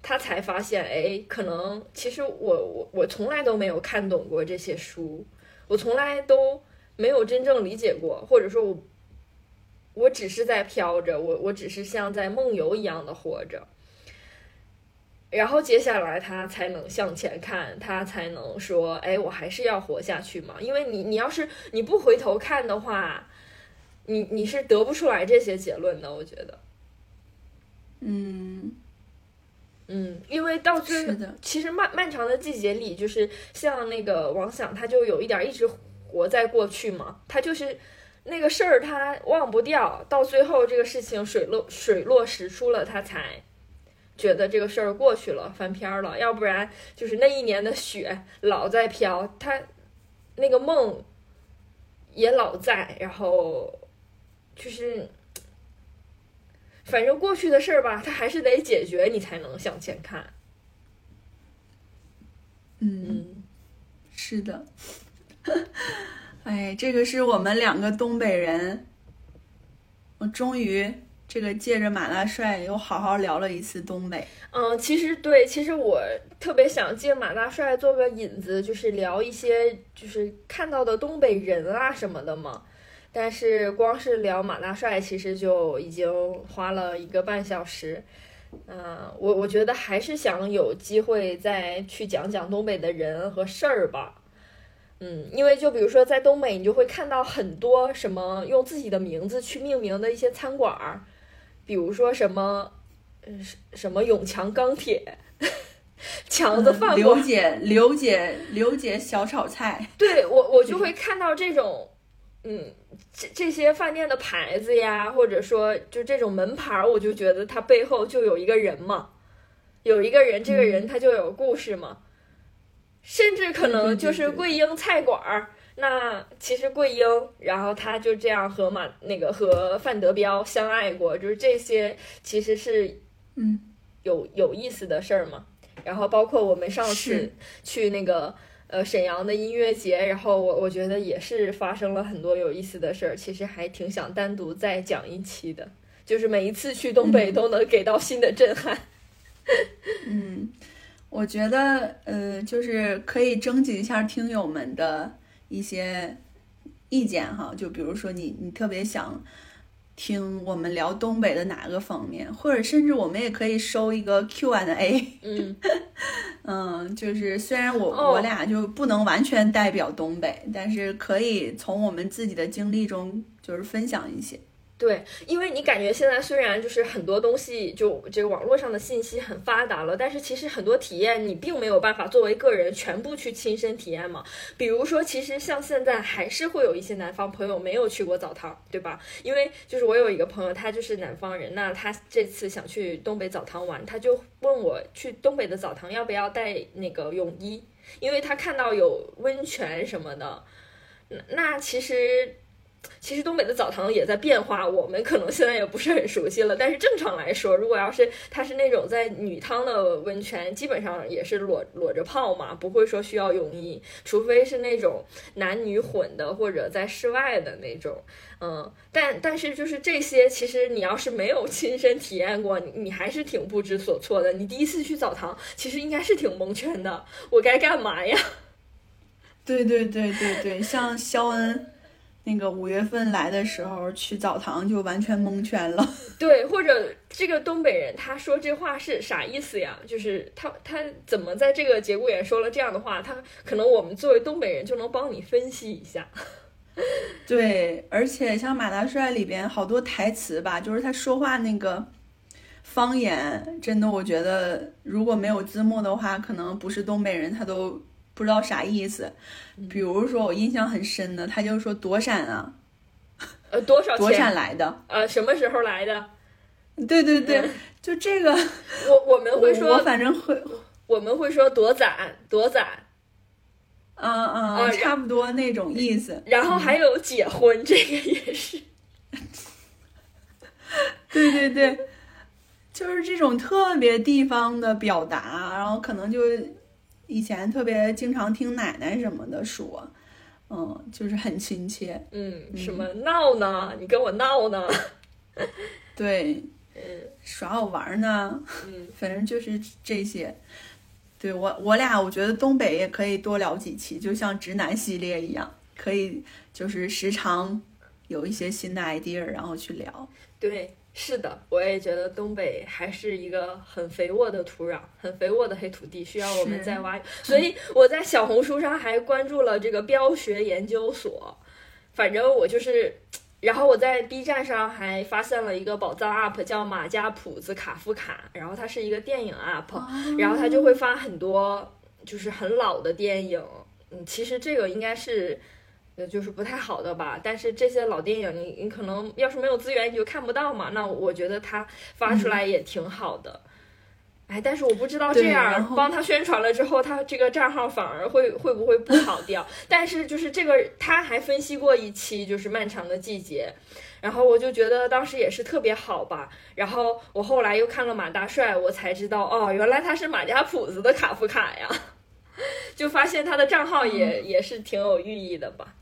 他才发现，哎，可能其实我我我从来都没有看懂过这些书，我从来都没有真正理解过，或者说我我只是在飘着，我我只是像在梦游一样的活着。然后接下来他才能向前看，他才能说，哎，我还是要活下去嘛。因为你，你要是你不回头看的话，你你是得不出来这些结论的。我觉得，嗯，嗯，因为到最其实漫漫长的季节里，就是像那个王想，他就有一点一直活在过去嘛，他就是那个事儿他忘不掉，到最后这个事情水落水落石出了，他才觉得这个事儿过去了，翻篇儿了，要不然就是那一年的雪老在飘，他那个梦也老在，然后就是。反正过去的事儿吧，他还是得解决，你才能向前看。嗯，嗯，是的。[LAUGHS] 哎，这个是我们两个东北人，我终于这个借着马大帅又好好聊了一次东北。嗯，其实对，其实我特别想借马大帅做个引子，就是聊一些就是看到的东北人啊什么的嘛。但是光是聊马大帅，其实就已经花了一个半小时。嗯、我我觉得还是想有机会再去讲讲东北的人和事儿吧。嗯，因为就比如说在东北，你就会看到很多什么用自己的名字去命名的一些餐馆儿，比如说什么，嗯，什什么永强钢铁，[LAUGHS] 强子饭嗯刘馆，姐，刘姐，刘姐小炒菜。对我我就会看到这种，嗯，这这些饭店的牌子呀，或者说就这种门牌儿，我就觉得它背后就有一个人嘛，有一个人，这个人他就有故事嘛，甚至可能就是桂英菜馆儿。那其实桂英，然后他就这样和马那个和范德彪相爱过，就是这些其实是嗯，有有意思的事儿嘛。然后包括我们上次去那个呃沈阳的音乐节，然后我我觉得也是发生了很多有意思的事儿，其实还挺想单独再讲一期的。就是每一次去东北嗯都能给到新的震撼。[LAUGHS] 嗯，我觉得呃，就是可以征集一下听友们的一些意见哈，就比如说你你特别想听我们聊东北的哪个方面，或者甚至我们也可以收一个 Q&A。嗯，[LAUGHS] 嗯，就是虽然我、哦我俩就不能完全代表东北，但是可以从我们自己的经历中就是分享一些。对，因为你感觉现在虽然就是很多东西就这个网络上的信息很发达了，但是其实很多体验你并没有办法作为个人全部去亲身体验嘛。比如说，其实像现在还是会有一些南方朋友没有去过澡堂，对吧？因为就是我有一个朋友，他就是南方人，那他这次想去东北澡堂玩，他就问我去东北的澡堂要不要带那个泳衣，因为他看到有温泉什么的。那那其实其实东北的澡堂也在变化，我们可能现在也不是很熟悉了。但是正常来说，如果要是它是那种在女汤的温泉，基本上也是裸裸着泡嘛，不会说需要泳衣，除非是那种男女混的或者在室外的那种。嗯，但但是就是这些，其实你要是没有亲身体验过，你还是挺不知所措的。你第一次去澡堂，其实应该是挺蒙圈的，我该干嘛呀？对对对对对，像肖恩那个五月份来的时候去澡堂就完全蒙圈了。[LAUGHS] 对，或者这个东北人他说这话是啥意思呀？就是他他怎么在这个节骨眼说了这样的话？他可能我们作为东北人就能帮你分析一下。[LAUGHS] 对，而且像马大帅里边好多台词吧，就是他说话那个方言，真的我觉得如果没有字幕的话，可能不是东北人他都不知道啥意思。比如说我印象很深的，他就说躲闪啊，呃，多少躲闪钱？来的。呃，什么时候来的？对对对，就这个，[LAUGHS] 我我们会说，反正会，我们会说躲攒躲攒，啊啊啊啊，差不多那种意思。然后还有结婚，这个也是。[LAUGHS] 对对对，就是这种特别地方的表达，然后可能就以前特别经常听奶奶什么的说，嗯，就是很亲切。嗯，什么闹呢？你跟我闹呢？对，嗯耍我玩儿呢，嗯，反正就是这些。对我我俩，我觉得东北也可以多聊几期，就像直男系列一样，可以就是时常有一些新的 idea，然后去聊。对，是的，我也觉得东北还是一个很肥沃的土壤，很肥沃的黑土地，需要我们再挖。所以我在小红书上还关注了这个标学研究所，反正我就是。然后我在 B 站上还发现了一个宝藏 UP，叫马家普子卡夫卡，然后它是一个电影 UP，、然后它就会发很多就是很老的电影。嗯，其实这个应该是。呃，就是不太好的吧，但是这些老电影你你可能要是没有资源你就看不到嘛，那我觉得他发出来也挺好的。哎，但是我不知道这样帮他宣传了之后，他这个账号反而会会不会不好掉？[LAUGHS] 但是就是这个他还分析过一期，就是漫长的季节，然后我就觉得当时也是特别好吧。然后我后来又看了马大帅，我才知道哦，原来他是马家痞子的卡夫卡呀，[LAUGHS] 就发现他的账号也、也是挺有寓意的吧。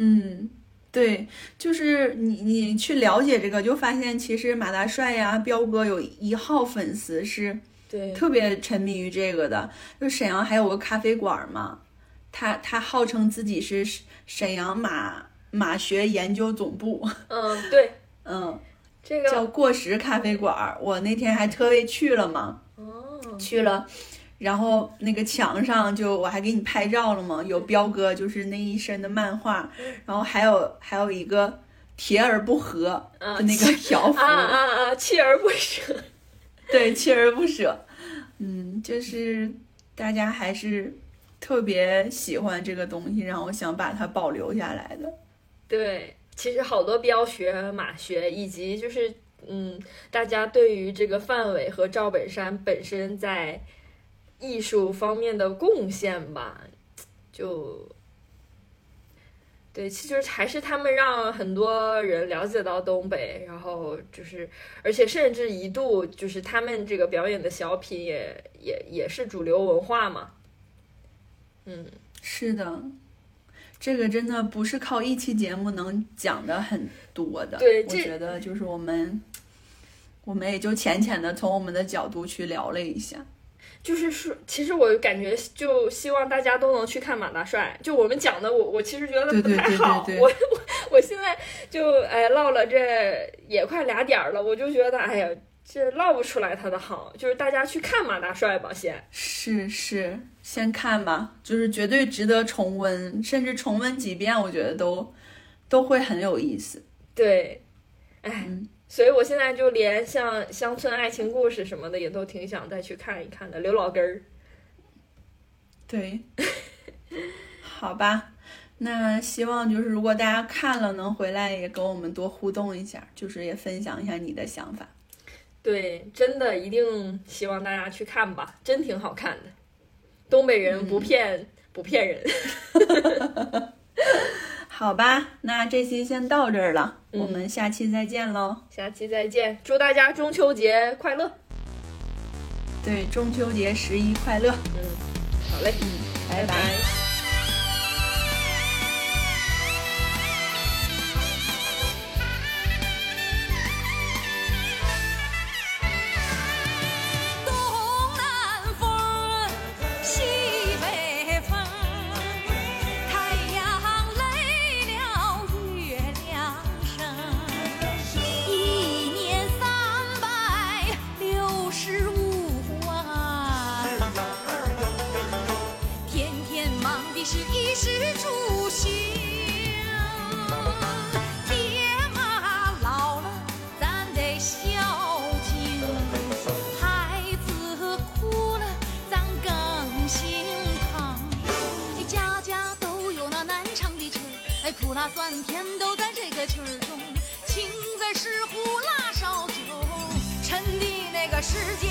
嗯，对，就是你你去了解这个，就发现其实马大帅呀、彪哥有一号粉丝是对，特别沉迷于这个的。就沈阳还有个咖啡馆嘛，他他号称自己是沈阳马马学研究总部，嗯，对，[LAUGHS] 嗯，这个叫过时咖啡馆。我那天还特意去了嘛，哦，去了。然后那个墙上就我还给你拍照了嘛，有彪哥就是那一身的漫画，然后还有还有一个铁而不舍啊的那个条幅，啊啊啊，锲而不舍。[LAUGHS] 对，锲而不舍，嗯，就是大家还是特别喜欢这个东西，然后想把它保留下来的。对，其实好多标学、马学，以及就是嗯，大家对于这个范伟和赵本山本身在艺术方面的贡献吧，就。对，其实还是他们让很多人了解到东北，然后就是，而且甚至一度就是他们这个表演的小品也也也是主流文化嘛。嗯，是的，这个真的不是靠一期节目能讲的很多的。我对我觉得就是我们，我们也就浅浅的从我们的角度去聊了一下。就是说，其实我感觉就希望大家都能去看马大帅。就我们讲的，我我其实觉得不对对对太好。对对我我我现在就哎唠了这也快俩点儿了，我就觉得哎呀，这唠不出来他的好。就是大家去看马大帅吧，先。是是，先看吧，就是绝对值得重温，甚至重温几遍，我觉得都都会很有意思。对，哎，嗯所以我现在就连像《乡村爱情故事》什么的也都挺想再去看一看的。刘老根儿，[LAUGHS] 对，好吧，那希望就是如果大家看了，能回来也跟我们多互动一下，就是也分享一下你的想法。对，真的一定希望大家去看吧，真挺好看的。东北人不骗、不骗人。[LAUGHS] 好吧，那这期先到这儿了，嗯。我们下期再见喽。下期再见，祝大家中秋节快乐。对，中秋节十一快乐，嗯，好嘞，嗯拜拜。东苦辣酸甜都在这个曲儿中。情在是胡辣烧酒，沉的那个世界。